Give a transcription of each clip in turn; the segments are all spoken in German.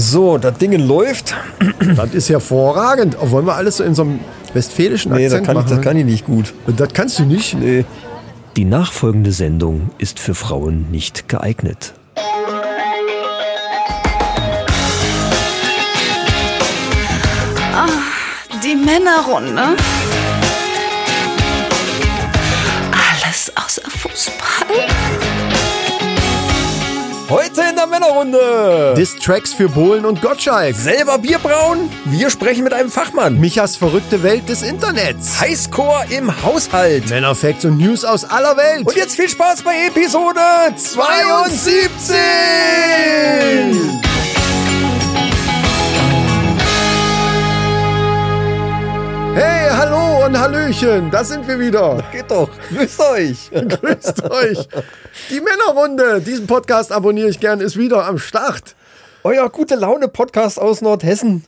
So, das Ding läuft. Das ist hervorragend. Oh, wollen wir alles so in so einem westfälischen Nee, das Akzent kann, ich, machen? das kann ich nicht gut. das kannst du nicht. Nee. Die nachfolgende Sendung ist für Frauen nicht geeignet. Die Männerrunde. Heute in der Männerrunde. Distracks für Bohlen und Gottschalk. Selber Bier brauen? Wir sprechen mit einem Fachmann. Michas verrückte Welt des Internets. Highscore im Haushalt. Männerfacts und News aus aller Welt. Und jetzt viel Spaß bei Episode 72. Hey, hallo und Hallöchen, da sind wir wieder. Geht doch. Grüßt euch. Grüßt euch. Die Männerrunde, diesen Podcast abonniere ich gern, ist wieder am Start. Euer gute Laune Podcast aus Nordhessen.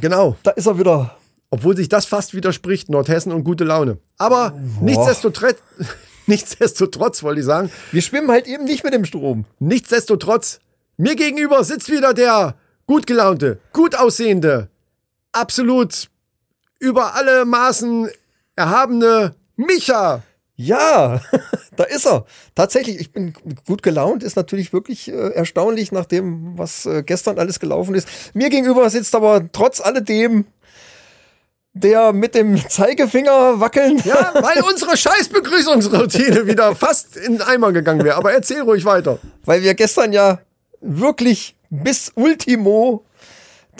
Genau. Da ist er wieder. Obwohl sich das fast widerspricht, Nordhessen und gute Laune. Aber nichtsdestotrotz, nichtsdestotrotz wollte ich sagen, Wir schwimmen halt eben nicht mit dem Strom. nichtsdestotrotz, mir gegenüber sitzt wieder der gut gelaunte, gut aussehende, absolut über alle Maßen erhabene Micha. Ja, da ist er. Tatsächlich, ich bin gut gelaunt, ist natürlich wirklich äh, erstaunlich nach dem, was äh, gestern alles gelaufen ist. Mir gegenüber sitzt aber trotz alledem der mit dem Zeigefinger wackeln. Ja, weil unsere scheiß Begrüßungsroutine wieder fast in den Eimer gegangen wäre. Aber erzähl ruhig weiter. Weil wir gestern ja wirklich bis Ultimo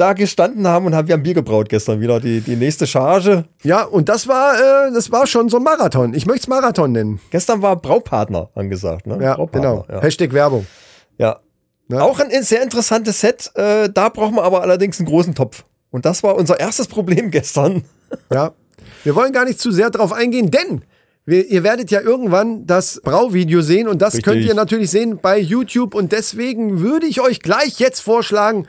da gestanden haben und haben wir ein Bier gebraut gestern wieder. Die, die nächste Charge. Ja, und das war, äh, das war schon so ein Marathon. Ich möchte es Marathon nennen. Gestern war Braupartner angesagt. Ne? Ja, Braupartner, genau. Ja. Hashtag Werbung. Ja. Ja. Auch ein sehr interessantes Set. Äh, da brauchen wir aber allerdings einen großen Topf. Und das war unser erstes Problem gestern. Ja. Wir wollen gar nicht zu sehr drauf eingehen, denn wir, ihr werdet ja irgendwann das Brauvideo sehen und das Richtig. könnt ihr natürlich sehen bei YouTube und deswegen würde ich euch gleich jetzt vorschlagen,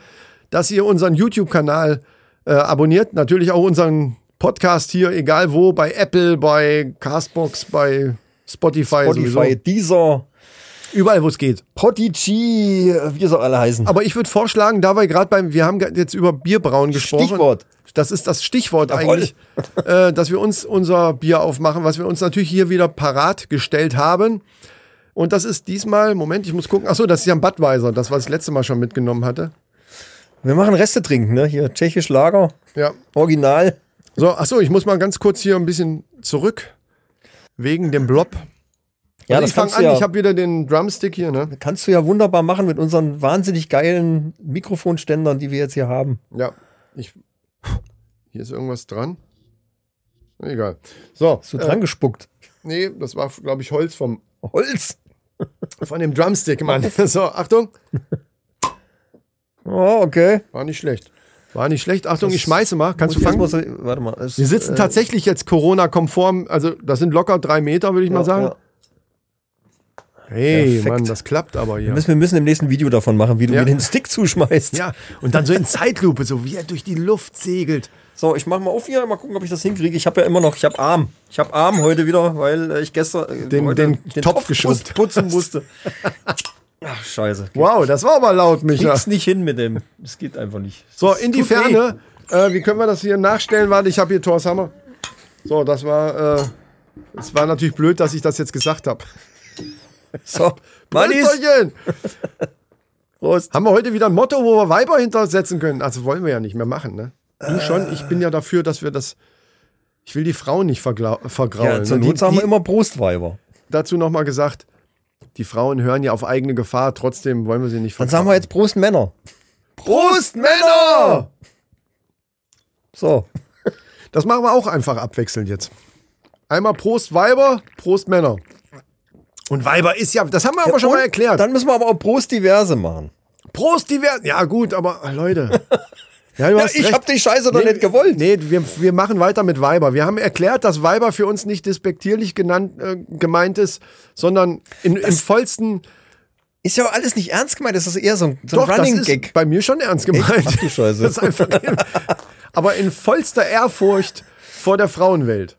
dass ihr unseren YouTube-Kanal äh, abonniert, natürlich auch unseren Podcast hier, egal wo, bei Apple, bei Castbox, bei Spotify, Spotify, sowieso. dieser überall wo es geht. Podigy, äh, wie sie alle heißen. Aber ich würde vorschlagen, da wir gerade beim, wir haben jetzt über Bierbrauen gesprochen. Stichwort. Das ist das Stichwort Jawohl. eigentlich, äh, dass wir uns unser Bier aufmachen, was wir uns natürlich hier wieder parat gestellt haben. Und das ist diesmal, Moment, ich muss gucken. Ach so, das ist ja ein Budweiser, das, was ich letzte Mal schon mitgenommen hatte. Wir machen Reste trinken, ne? Hier tschechisch Lager, Ja. Original. So, ach so, ich muss mal ganz kurz hier ein bisschen zurück. Wegen dem Blob. Ja, Also das ich fange an, du ja, ich habe wieder den Drumstick hier, ne? kannst du ja wunderbar machen mit unseren wahnsinnig geilen Mikrofonständern, die wir jetzt hier haben. Ja. Ich, hier ist irgendwas dran. Egal. So, So äh, dran gespuckt. nee, das war, glaube ich, Holz vom Holz. Von dem Drumstick, Mann. So, Achtung. Oh, okay. War nicht schlecht. War nicht schlecht. Achtung, ich schmeiße mal. Kannst du Muss fangen? mal so- warte mal. Es, Wir sitzen äh, tatsächlich jetzt Corona-konform. Also, das sind locker drei Meter, würde ich mal ja, sagen. ja. Hey, Perfekt. Mann, das klappt aber müssen, wir müssen im nächsten Video davon machen, wie du Ja. mir den Stick zuschmeißt. Ja, und dann so in Zeitlupe, so wie er durch die Luft segelt. So, ich mach mal auf hier, mal gucken, ob ich das hinkriege. Ich habe ja immer noch, ich habe Arm. Ich habe Arm heute wieder, weil ich gestern äh, Den- heute den Topf putz- putzen musste. Ach, scheiße. Wow, das war aber laut, Micha. Krieg's nicht hin mit dem. Das geht einfach nicht. So, in die. Ferne. Äh, wie können wir das hier nachstellen? Warte, ich habe hier Thor's Hammer. So, das war, äh, es war natürlich blöd, dass ich das jetzt gesagt habe. So. Prösterchen! Prost. Haben wir heute wieder ein Motto, wo wir Weiber hintersetzen können? Also wollen wir ja nicht mehr machen, ne? Du schon, ich bin ja dafür, dass wir das. Ich will die Frauen nicht vergraulen. Ja, zur ne? Not sagen wir immer Brustweiber. dazu nochmal gesagt, die Frauen hören ja auf eigene Gefahr, trotzdem wollen wir sie nicht Dann vergraulen. sagen wir jetzt Prost Männer. Prost, Männer! So. Das machen wir auch einfach abwechselnd jetzt. Einmal Prost Weiber, Prost Männer. Und Weiber ist ja, das haben wir aber schon mal erklärt. Dann müssen wir aber auch Prost diverse machen. Prost divers. Ja, gut, aber Leute. Ja, Ja, ich recht. hab die Scheiße doch nicht gewollt. Nee, wir, wir machen weiter mit Weiber. Wir haben erklärt, dass Weiber für uns nicht despektierlich genannt, äh, gemeint ist, sondern in, im vollsten. Ist ja auch alles nicht ernst gemeint, das ist eher so ein, so ein Doch, das Running ist Gag. bei mir schon ernst gemeint. Ach du Scheiße. Das ist einfach, aber in vollster Ehrfurcht vor der Frauenwelt.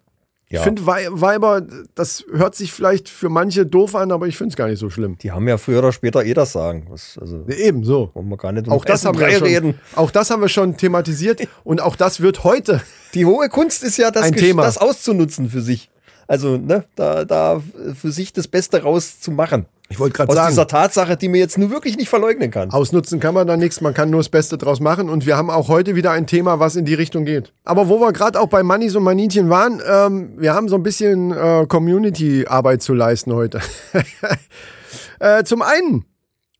Ich Ja. finde Wei- Weiber, das hört sich vielleicht für manche doof an, aber ich finde es gar nicht so schlimm. Die haben ja früher oder später eh das Sagen. Das, also Eben so. wollen wir gar nicht um Auch das, Essen haben wir schon, reden. auch das haben wir schon thematisiert und auch das wird heute. Die hohe Kunst ist ja, das, Ein Thema. das auszunutzen für sich. Also, ne, da, da für sich das Beste rauszumachen. Ich wollte gerade Aus sagen, dieser Tatsache, die mir jetzt nur wirklich nicht verleugnen kann. ausnutzen kann man da nichts, man kann nur das Beste draus machen und wir haben auch heute wieder ein Thema, was in die Richtung geht. Aber wo wir gerade auch bei Mannis und Maninchen waren, ähm, wir haben so ein bisschen äh, Community-Arbeit zu leisten heute. äh, zum einen,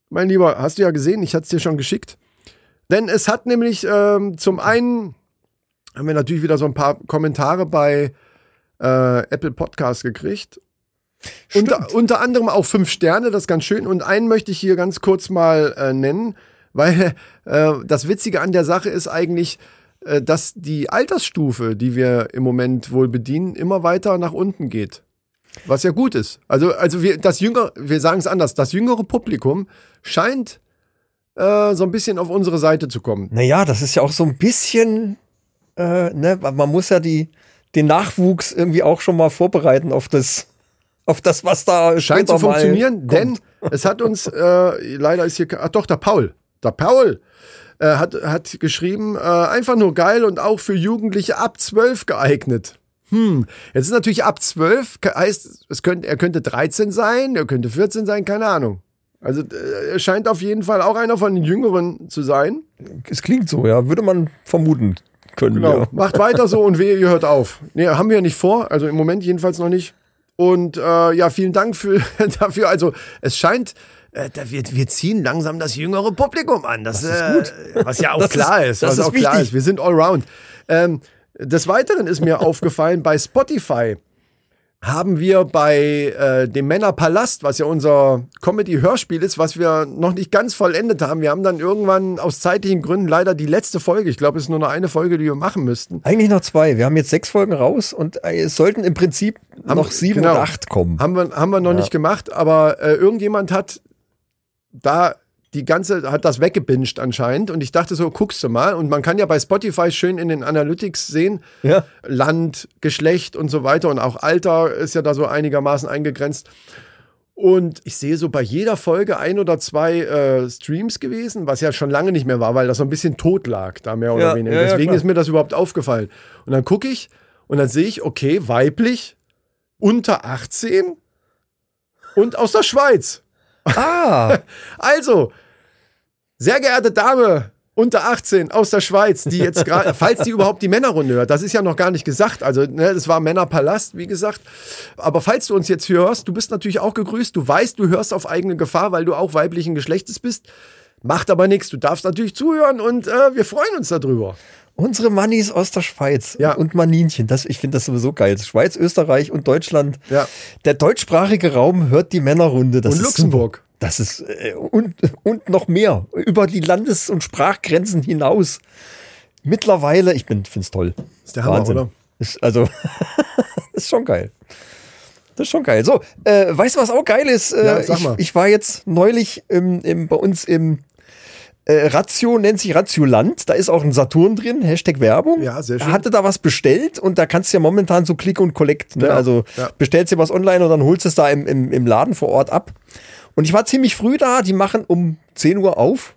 mein Lieber, hast du ja gesehen, ich hatte es dir schon geschickt. Denn es hat nämlich ähm, zum einen, haben wir natürlich wieder so ein paar Kommentare bei äh, Apple Podcast gekriegt. Unter, unter anderem auch fünf Sterne, das ist ganz schön. Und einen möchte ich hier ganz kurz mal äh, nennen, weil äh, das Witzige an der Sache ist eigentlich, äh, dass die Altersstufe, die wir im Moment wohl bedienen, immer weiter nach unten geht. Was ja gut ist. Also, also wir, das jüngere, wir sagen es anders, das jüngere Publikum scheint äh, so ein bisschen auf unsere Seite zu kommen. Naja, das ist ja auch so ein bisschen, äh, ne, man muss ja die, den Nachwuchs irgendwie auch schon mal vorbereiten auf das, auf das, was da Scheint zu funktionieren, kommt. denn es hat uns, äh, leider ist hier, ach doch, der Paul, der Paul äh, hat, hat geschrieben, äh, einfach nur geil und auch für Jugendliche ab 12 geeignet. Hm, jetzt ist natürlich ab 12, ke- heißt, es könnte, er könnte 13 sein, er könnte 14 sein, keine Ahnung. Also äh, er scheint auf jeden Fall auch einer von den Jüngeren zu sein. Es klingt so, ja, würde man vermuten können. Genau. Ja. Macht weiter so und wehe, ihr hört auf. Nee, haben wir ja nicht vor, also im Moment jedenfalls noch nicht. Und äh, ja, vielen Dank für, dafür. Also es scheint, äh, da wir, wir ziehen langsam das jüngere Publikum an. Das, ist gut. Was ja auch Das klar ist- ist. das was ist auch klar wichtig. ist. Wir sind allround. Ähm, des Weiteren ist mir aufgefallen, bei Spotify haben wir bei äh, dem Männerpalast, was ja unser Comedy-Hörspiel ist, was wir noch nicht ganz vollendet haben. Wir haben dann irgendwann aus zeitlichen Gründen leider die letzte Folge, ich glaube, es ist nur noch eine Folge, die wir machen müssten, Eigentlich noch zwei. Wir haben jetzt sechs Folgen raus und äh, es sollten im Prinzip noch sieben genau. und acht kommen. Haben wir, haben wir noch nicht gemacht, aber äh, irgendjemand hat da die ganze, hat das weggebinged anscheinend und ich dachte so, guckst du mal und man kann ja bei Spotify schön in den Analytics sehen, Ja. Land, Geschlecht und so weiter und auch Alter ist ja da so einigermaßen eingegrenzt. Und ich sehe so bei jeder Folge ein oder zwei äh, Streams gewesen, was ja schon lange nicht mehr war, weil das so ein bisschen tot lag, da mehr oder Ja, weniger. ja, Deswegen ist mir das überhaupt aufgefallen. Und dann gucke ich und dann sehe ich, okay, weiblich, unter 18 und aus der Schweiz. Ah, Also, sehr geehrte Dame unter 18 aus der Schweiz, die jetzt gerade, falls die überhaupt die Männerrunde hört, das ist ja noch gar nicht gesagt. Also, ne, das war Männerpalast, wie gesagt. Aber falls du uns jetzt hier hörst, du bist natürlich auch gegrüßt. Du weißt, du hörst auf eigene Gefahr, weil du auch weiblichen Geschlechtes bist. Macht aber nichts. Du darfst natürlich zuhören und äh, wir freuen uns darüber. Unsere Mannis aus der Schweiz Ja. und Maninchen. Das, ich finde das sowieso geil. Schweiz, Österreich und Deutschland. Ja. Der deutschsprachige Raum hört die Männerrunde. Das Und ist Luxemburg. Super. Das ist äh, und, und noch mehr über die Landes- und Sprachgrenzen hinaus. Mittlerweile, ich finde es toll. Ist der Hammer, oder? Ist, also, ist schon geil. Das ist schon geil. So, äh, weißt du, was auch geil ist? Äh, Ja, sag ich, mal. ich war jetzt neulich im, im, bei uns im äh, Ratio, nennt sich Ratioland. Da ist auch ein Saturn drin, Hashtag Werbung. Ja, sehr schön. Er hatte da was bestellt und da kannst du ja momentan so Click und Collect. Ne? Genau, Also ja. bestellst dir was online und dann holst es da im, im, im Laden vor Ort ab. Und ich war ziemlich früh da. Die machen um 10 Uhr auf.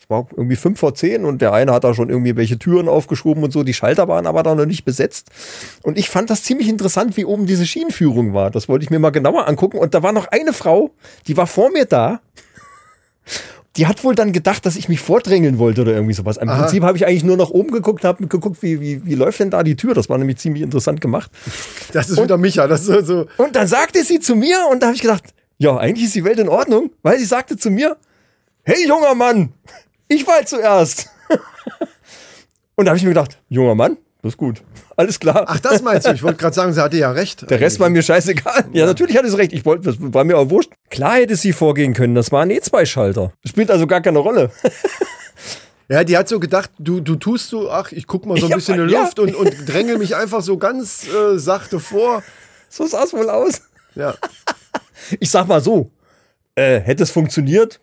Es war irgendwie 5 vor 10 und der eine hat da schon irgendwie welche Türen aufgeschoben und so. Die Schalter waren aber da noch nicht besetzt. Und ich fand das ziemlich interessant, wie oben diese Schienenführung war. Das wollte ich mir mal genauer angucken. Und da war noch eine Frau, die war vor mir da. Die hat wohl dann gedacht, dass ich mich vordrängeln wollte oder irgendwie sowas. Im Aha. Prinzip habe ich eigentlich nur nach oben geguckt, habe geguckt, wie, wie, wie läuft denn da die Tür. Das war nämlich ziemlich interessant gemacht. Das ist wieder Micha. Das ist so, so. Und dann sagte sie zu mir, und da habe ich gedacht, ja, eigentlich ist die Welt in Ordnung, weil sie sagte zu mir, hey junger Mann, ich war zuerst. und da habe ich mir gedacht, junger Mann, das ist gut, alles klar. Ach, das meinst du? Ich wollte gerade sagen, sie hatte ja recht. der Rest war mir scheißegal. Ja, natürlich hatte sie recht. Ich wollte, das war mir auch wurscht. Klar hätte sie vorgehen können. Das war ein E2-Schalter. Spielt also gar keine Rolle. Ja, die hat so gedacht, du, du tust so, ach, ich guck mal so ein Ja, bisschen in die ja. Luft und, und drängel mich einfach so ganz äh, sachte vor. So sah es wohl aus. Ja. Ich sag mal so, äh, hätte es funktioniert,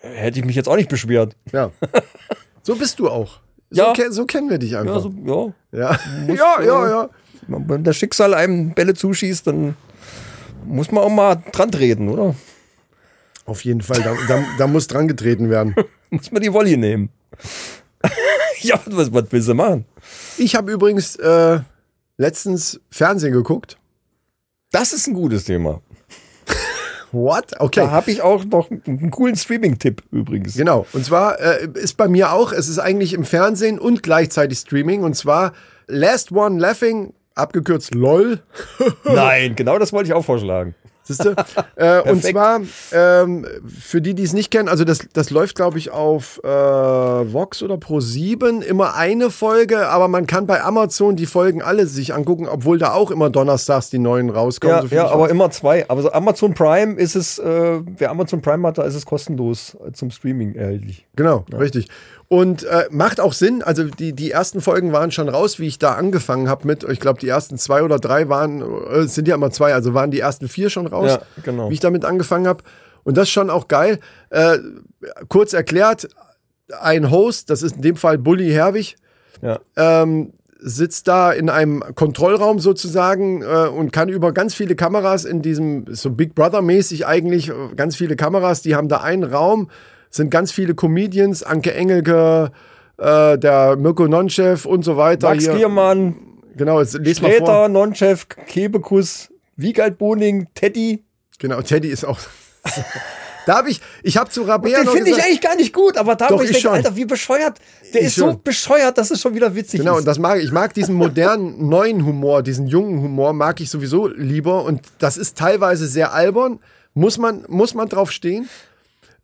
hätte ich mich jetzt auch nicht beschwert. ja. So bist du auch. So, Ja. ke so kennen wir dich Ja, einfach. so, ja. Ja, ja, ja, äh, ja. Wenn das Schicksal einem Bälle zuschießt, dann muss man auch mal dran treten, oder? Auf jeden Fall, da, da, da muss dran getreten werden. Muss man die Volley nehmen. ja, was, was willst du machen? Ich habe übrigens äh, letztens Fernsehen geguckt. Das ist ein gutes Thema. What? Da Okay. habe ich auch noch einen coolen Streaming-Tipp übrigens. Genau. Und zwar äh, ist bei mir auch, es ist eigentlich im Fernsehen und gleichzeitig Streaming. Und zwar Last One Laughing, abgekürzt LOL. Nein, genau das wollte ich auch vorschlagen. Siehst du? äh, und zwar, ähm, für die, die es nicht kennen, also das, das läuft, glaube ich, auf äh, Vox oder Pro7 immer eine Folge, aber man kann bei Amazon die Folgen alle sich angucken, obwohl da auch immer donnerstags die neuen rauskommen. Ja, so ja aber weiß. immer zwei. Aber so Amazon Prime ist es, äh, wer Amazon Prime hat, da ist es kostenlos zum Streaming erhältlich. Genau, richtig. Und äh, macht auch Sinn. Also die, die ersten Folgen waren schon raus, wie ich da angefangen habe mit. Ich glaube, die ersten zwei oder drei waren, äh, es sind ja immer zwei, also waren die ersten vier schon raus, Ja, genau. wie ich damit angefangen habe. Und das ist schon auch geil. Äh, kurz erklärt, ein Host, das ist in dem Fall Bully Herwig, Ja. ähm, sitzt da in einem Kontrollraum sozusagen äh, und kann über ganz viele Kameras in diesem, so Big Brother-mäßig eigentlich, äh, ganz viele Kameras, die haben da einen Raum, sind ganz viele Comedians, Anke Engelke, äh, der Mirko Nonchev und so weiter. Max hier. Giermann, Genau, jetzt les mal vor. Sträter, Nonchef, Kebekus, Wiegald Boning, Teddy. Genau, Teddy ist auch. da habe ich, ich habe zu Rabea Den finde ich eigentlich gar nicht gut, aber da wo ich ich schon. Alter, wie bescheuert. Der Ich ist so schon. bescheuert, dass es schon wieder witzig Genau, ist. und das mag ich. Ich mag diesen modernen, neuen Humor, diesen jungen Humor, mag ich sowieso lieber. Und das ist teilweise sehr albern, muss man, muss man drauf stehen.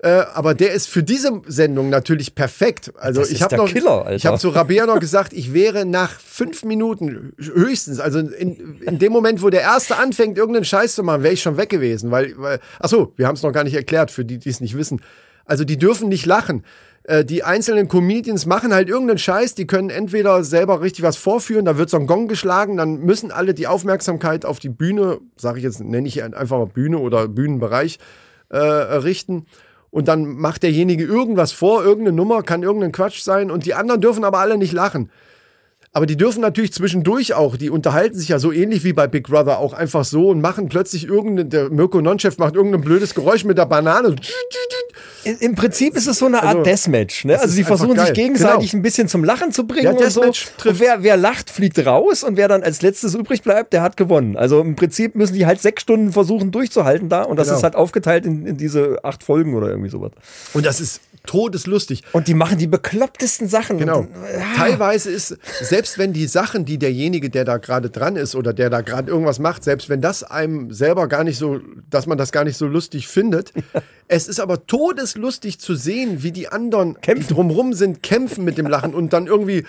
Äh, aber der ist für diese Sendung natürlich perfekt. Also Das ich habe noch, Killer, ich habe zu Rabea noch gesagt, ich wäre nach fünf Minuten höchstens, also in, in dem Moment, wo der erste anfängt, irgendeinen Scheiß zu machen, wäre ich schon weg gewesen, weil, weil ach so, wir haben es noch gar nicht erklärt für die, die es nicht wissen. Also die dürfen nicht lachen. Äh, Die einzelnen Comedians machen halt irgendeinen Scheiß, die können entweder selber richtig was vorführen, da wird so ein Gong geschlagen, dann müssen alle die Aufmerksamkeit auf die Bühne, sage ich jetzt, nenne ich einfach mal Bühne oder Bühnenbereich, äh, richten. Und dann macht derjenige irgendwas vor, irgendeine Nummer, kann irgendein Quatsch sein und die anderen dürfen aber alle nicht lachen. Aber die dürfen natürlich zwischendurch auch, die unterhalten sich ja so ähnlich wie bei Big Brother auch einfach so und machen plötzlich irgendein, der Mirko Nonchef macht irgendein blödes Geräusch mit der Banane. Im Prinzip ist es so eine Art Also, Deathmatch. Ne? Also sie versuchen sich geil. gegenseitig Genau. ein bisschen zum Lachen zu bringen Ja, und so. Und wer, wer lacht, fliegt raus und wer dann als letztes übrig bleibt, der hat gewonnen. Also im Prinzip müssen die halt sechs Stunden versuchen durchzuhalten da und das Genau. ist halt aufgeteilt in, in diese acht Folgen oder irgendwie sowas. Und das ist todeslustig. Und die machen die beklopptesten Sachen. Genau. Und, ja. Teilweise ist, selbst wenn die Sachen, die derjenige, der da gerade dran ist oder der da gerade irgendwas macht, selbst wenn das einem selber gar nicht so, dass man das gar nicht so lustig findet, es ist aber todeslustig zu sehen, wie die anderen, Kämpfen. die drumrum sind, kämpfen mit dem Lachen und dann irgendwie,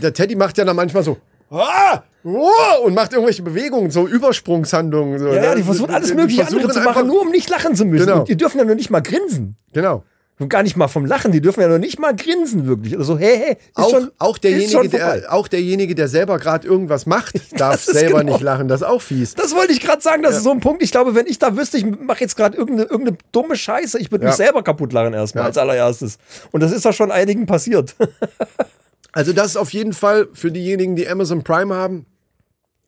der Teddy macht ja dann manchmal so, ah, oh, und macht irgendwelche Bewegungen, so Übersprungshandlungen. So, Ja, ja, ne? die versuchen alles mögliche andere zu einfach- machen, nur um nicht lachen zu müssen. Genau. Und die dürfen ja nur nicht mal grinsen. Genau. Und gar nicht mal vom Lachen, die dürfen ja noch nicht mal grinsen, wirklich. Also, hey, hey, Auch, schon, auch, derjenige, der, auch derjenige, der selber gerade irgendwas macht, darf selber genau. nicht lachen. Das ist auch fies. Das wollte ich gerade sagen, das ist so ein Punkt. Ich glaube, wenn ich da wüsste, ich mache jetzt gerade irgendeine, irgendeine dumme Scheiße, ich würde Ja. mich selber kaputt lachen erstmal Ja. als allererstes. Und das ist doch schon einigen passiert. Also das ist auf jeden Fall für diejenigen, die Amazon Prime haben,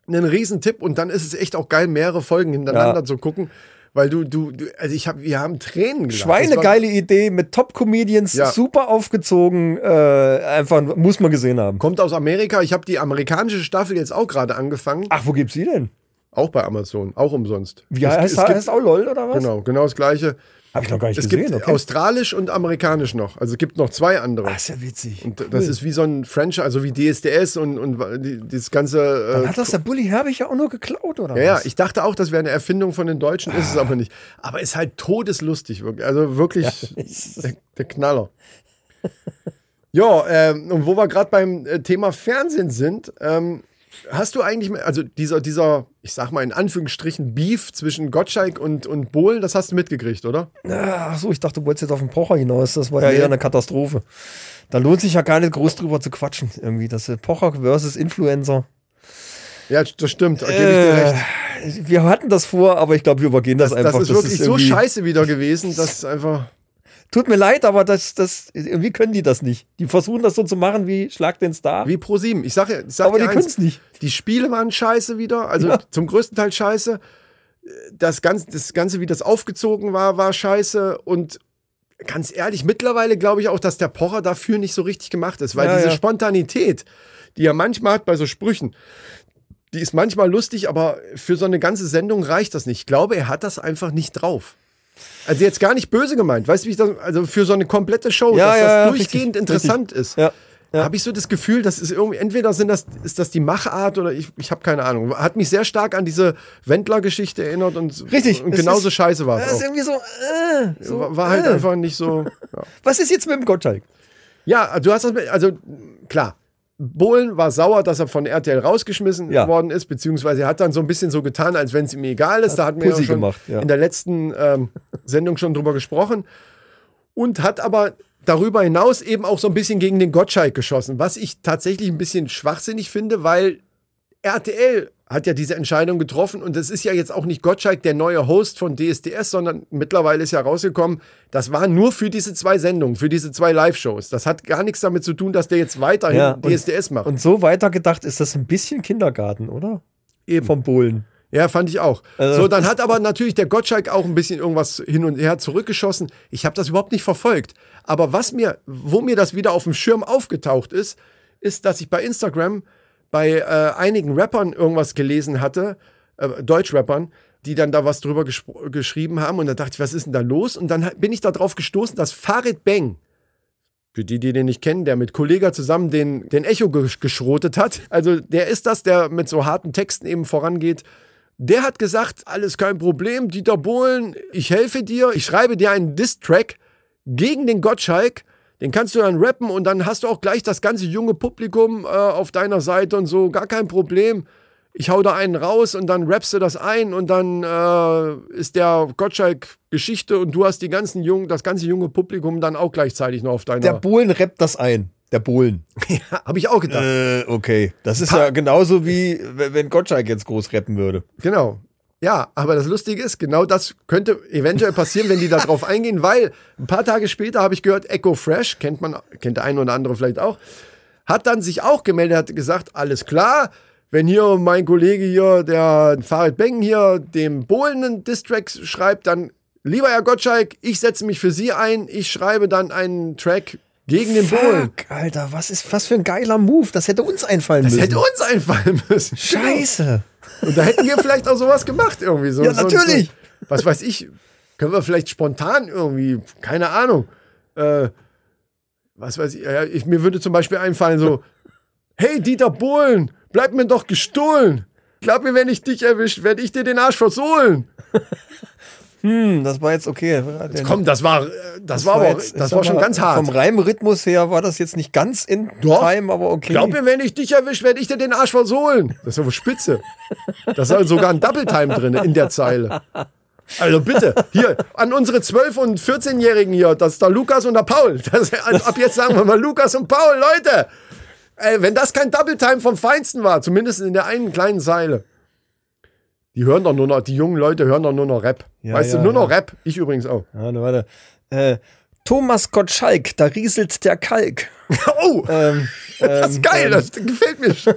ein Riesentipp. Und dann ist es echt auch geil, mehrere Folgen hintereinander Ja. zu gucken. Weil du, du, du also ich habe, wir haben Tränen gelacht. Schweinegeile Idee mit Top-Comedians, Ja. super aufgezogen, äh, einfach muss man gesehen haben. Kommt aus Amerika. Ich habe die amerikanische Staffel jetzt auch gerade angefangen. Ach, wo gibt's die denn? Auch bei Amazon. Auch umsonst. Wie Es- heißt, es heißt auch LOL oder was? Genau, genau das gleiche. Hab ich noch gar nicht Es gesehen. gibt okay. australisch und amerikanisch noch. Also es gibt noch zwei andere. Ach, ist ja witzig. Und das ist wie so ein Franchise, also wie DSDS und, und die, das ganze. Dann Äh, hat das der Bully Herbig ja auch nur geklaut, oder ja, ja, was? ich dachte auch, das wäre eine Erfindung von den Deutschen, ist es aber nicht. Aber ist halt todeslustig, wirklich. Also wirklich der, der Knaller. Ja, ähm, und wo wir gerade beim äh, Thema Fernsehen sind, ähm, hast du eigentlich, also dieser, dieser, ich sag mal in Anführungsstrichen, Beef zwischen Gottschalk und, und Bohlen, das hast du mitgekriegt, oder? Ach so, ich dachte, du wolltest jetzt auf den Pocher hinaus. Das war ja Nee. eher eine Katastrophe. Da lohnt sich ja gar nicht groß drüber zu quatschen. Irgendwie, das ist Pocher versus Influencer. Ja, das stimmt, da gebe ich dir Äh, recht. Wir hatten das vor, aber ich glaube, wir übergehen das, Das, einfach. das ist wirklich so irgendwie- scheiße wieder gewesen, dass einfach. Tut mir leid, aber das, das, irgendwie können die das nicht. Die versuchen das so zu machen wie Schlag den Star. Wie Pro 7. Ich sage ich sag Aber dir die eins, können's nicht. Die Spiele waren scheiße wieder, also Ja. zum größten Teil scheiße. Das Ganze, das Ganze, wie das aufgezogen war, war scheiße. Und ganz ehrlich, mittlerweile glaube ich auch, dass der Pocher dafür nicht so richtig gemacht ist, weil Ja, diese ja. Spontanität, die er manchmal hat bei so Sprüchen, die ist manchmal lustig, aber für so eine ganze Sendung reicht das nicht. Ich glaube, er hat das einfach nicht drauf. Also jetzt gar nicht böse gemeint, weißt du, wie ich das, also für so eine komplette Show, Ja, dass ja, das durchgehend richtig, interessant ist Ja. Ja. habe ich so das Gefühl, das ist irgendwie, entweder sind das, ist das die Machart oder ich, ich habe keine Ahnung. Hat mich sehr stark an diese Wendler-Geschichte erinnert und, Richtig. und genauso ist- scheiße war Das es ist auch. irgendwie so, äh, so War, war halt äh. einfach nicht so. Ja, Was ist jetzt mit dem Gottschalk? ja du hast das, also klar. Bohlen war sauer, dass er von RTL rausgeschmissen Ja. worden ist, beziehungsweise er hat dann so ein bisschen so getan, als wenn es ihm egal ist. da hatten wir ja Pussy schon gemacht, ja. in der letzten ähm, Sendung schon drüber gesprochen. Und hat aber darüber hinaus eben auch so ein bisschen gegen den Gottschalk geschossen, was ich tatsächlich ein bisschen schwachsinnig finde, weil RTL hat ja diese Entscheidung getroffen und es ist ja jetzt auch nicht Gottschalk der neue Host von DSDS, sondern mittlerweile ist ja rausgekommen, das war nur für diese zwei Sendungen, für diese zwei Live-Shows. Das hat gar nichts damit zu tun, dass der jetzt weiterhin Ja, und- DSDS macht. Und so weitergedacht ist das ein bisschen Kindergarten, oder? Eben. Vom Bohlen. Ja, fand ich auch. Also- so, dann hat aber natürlich der Gottschalk auch ein bisschen irgendwas hin und her zurückgeschossen. Ich habe das überhaupt nicht verfolgt. Aber was mir, wo mir das wieder auf dem Schirm aufgetaucht ist, ist, dass ich bei Instagram bei äh, einigen Rappern irgendwas gelesen hatte, äh, Deutschrappern, die dann da was drüber geschrieben haben. Und da dachte ich, was ist denn da los? Und dann bin ich darauf gestoßen, dass Farid Bang, für die, die den nicht kennen, der mit Kollega zusammen den, den Echo gesch- geschrotet hat. Also der ist das, der mit so harten Texten eben vorangeht. Der hat gesagt, alles kein Problem, Dieter Bohlen, ich helfe dir, ich schreibe dir einen Diss-Track gegen den Gottschalk, den kannst du dann rappen und dann hast du auch gleich das ganze junge Publikum äh, auf deiner Seite und so, gar kein Problem. Ich hau da einen raus und dann rappst du das ein und dann äh, ist der Gottschalk Geschichte und du hast die ganzen jungen, das ganze junge Publikum dann auch gleichzeitig noch auf Der deiner. Bohlen rappt das ein. Der Bohlen. Ja, Habe ich auch gedacht. Äh, okay. Das ist ja genauso wie, wenn Gottschalk jetzt groß rappen würde. Genau. Ja, aber das Lustige ist, genau das könnte eventuell passieren, wenn die da drauf eingehen, weil ein paar Tage später habe ich gehört, Echo Fresh, kennt man, kennt der eine oder andere vielleicht auch, hat dann sich auch gemeldet, hat gesagt, alles klar, wenn hier mein Kollege hier, der Farid Beng hier, dem Bohlen einen Distrack schreibt, dann lieber Herr Gottschalk, ich setze mich für Sie ein, ich schreibe dann einen Track gegen den. Fuck, Alter, was ist was für ein geiler Move? Das hätte uns einfallen Das müssen. hätte uns einfallen müssen. Scheiße. Und da hätten wir vielleicht auch sowas gemacht irgendwie. So, Ja, natürlich. So, was weiß ich, können wir vielleicht spontan irgendwie, keine Ahnung. Äh, was weiß ich, ja, ich, mir würde zum Beispiel einfallen so, hey Dieter Bohlen, bleib mir doch gestohlen. Glaub mir, wenn ich dich erwischt, werde ich dir den Arsch versohlen. Hm, das war jetzt okay. Komm, das war, äh, das, war aber, jetzt, das war schon mal, ganz hart. Vom Reimrhythmus her war das jetzt nicht ganz in Doch. Time, aber okay. Glaub mir, wenn ich dich erwischt, werde ich dir den Arsch versohlen. Das ist aber spitze. Da ist sogar ein Double Time drin in der Zeile. Also bitte, hier, an unsere 12- und 14-Jährigen hier, das ist der Lukas und der Paul. Das, ab jetzt sagen wir mal Lukas und Paul, Leute. Ey, wenn das kein Double Time vom Feinsten war, zumindest in der einen kleinen Zeile. Die hören doch nur noch, die jungen Leute hören doch nur noch Rap. Ja, weißt ja, du, nur noch ja. Rap. Ich übrigens auch. Ja, ne, warte. Äh, Thomas Gottschalk, da rieselt der Kalk. Oh, Ähm, das ist geil, das gefällt mir schon.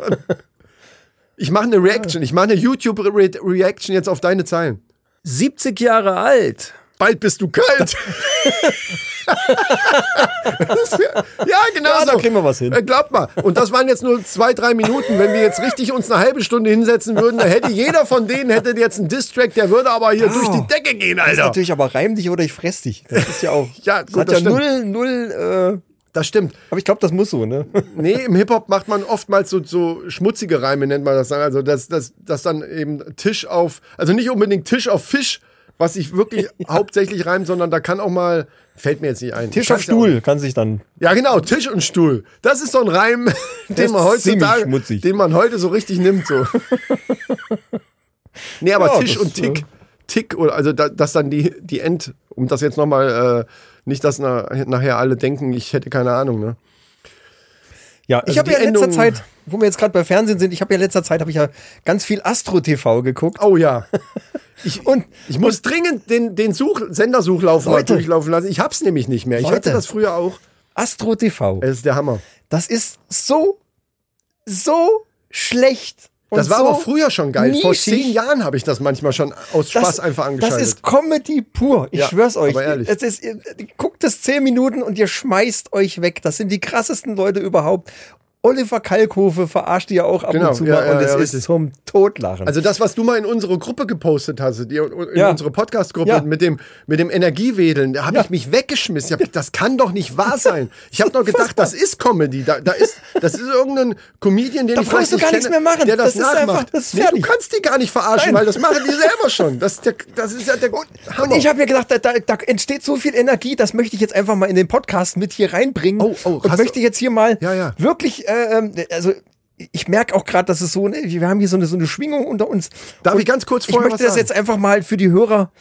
Ich mache eine Reaction, ich mache eine YouTube-Reaction jetzt auf deine Zeilen. 70 Jahre alt. Bald bist du kalt. Ja, ja, genau Ja, so. da kriegen wir was hin. Äh, Glaubt mal. Und das waren jetzt nur zwei, drei Minuten. Wenn wir jetzt richtig uns eine halbe Stunde hinsetzen würden, dann hätte jeder von denen hätte jetzt einen Distrack, der würde aber hier durch die Decke gehen, Das ist Alter. natürlich aber reim dich oder ich fress dich. Das ist ja auch. Ja, das gut, hat ja stimmt. null, null, äh, Das stimmt. aber ich glaube, das muss so, ne? Nee, im Hip-Hop macht man oftmals so, so schmutzige Reime, nennt man das dann. Also, dass das, das dann eben Tisch auf, also nicht unbedingt Tisch auf Fisch, was sich wirklich hauptsächlich reimt, sondern da kann auch mal, fällt mir jetzt nicht ein. Tisch Ich auf weiß ja Stuhl kann sich dann. Ja, genau, Tisch und Stuhl. Das ist so ein Reim, den man heutzutage, den man heute so richtig nimmt. So. nee, aber Ja, Tisch das, und Tick. Tick, oder also da, dass dann die, die End, um das jetzt nochmal, äh, nicht, dass na, nachher alle denken, ich hätte keine Ahnung, ne? Ja, ich Also habe ja in letzter Endung- Zeit, wo wir jetzt gerade bei Fernsehen sind, ich habe ja in letzter Zeit habe ich ja ganz viel Astro TV geguckt. Oh ja. Ich, Und- ich muss dringend den, den Such, Sendersuchlauf mal durchlaufen lassen. Ich hab's nämlich nicht mehr. Ich Leute. hatte das früher auch. Astro TV. Es ist der Hammer. Das ist so, so schlecht. Und Das war so aber früher schon geil. Vor nischig. zehn Jahren habe ich das manchmal schon aus Spaß einfach angeschaltet. Das ist Comedy pur. Ich Ja, schwör's euch. aber ehrlich. Es ist, ihr- guckt es zehn Minuten und ihr schmeißt euch weg. Das sind die krassesten Leute überhaupt. Oliver Kalkofe verarscht die ja auch ab Genau, und zu ja, mal ja, und es ist zum Totlachen. Also das, was du mal in unsere Gruppe gepostet hast, in unsere Podcast-Gruppe mit dem mit dem Energiewedeln, da habe ich mich weggeschmissen. Ich hab, das kann doch nicht wahr sein. Ich habe doch gedacht, das ist Comedy. Da, da ist, das ist irgendein Comedian, den Da ich brauchst du gar nichts mehr machen. der das, Das nachmacht. einfach- das nee, du kannst die gar nicht verarschen, Nein. weil das machen die selber schon. Das ist, der, das ist ja der Und Hammer. ich habe mir gedacht, da, da, entsteht so viel Energie, das möchte ich jetzt einfach mal in den Podcast mit hier reinbringen. Oh, oh, und möchte jetzt hier mal wirklich, äh, ähm, also ich merke auch gerade, dass es so, ne, wir haben hier so eine, so eine Schwingung unter uns. Darf Und ich ganz kurz Ich vorher möchte was das sagen? jetzt einfach mal für die Hörer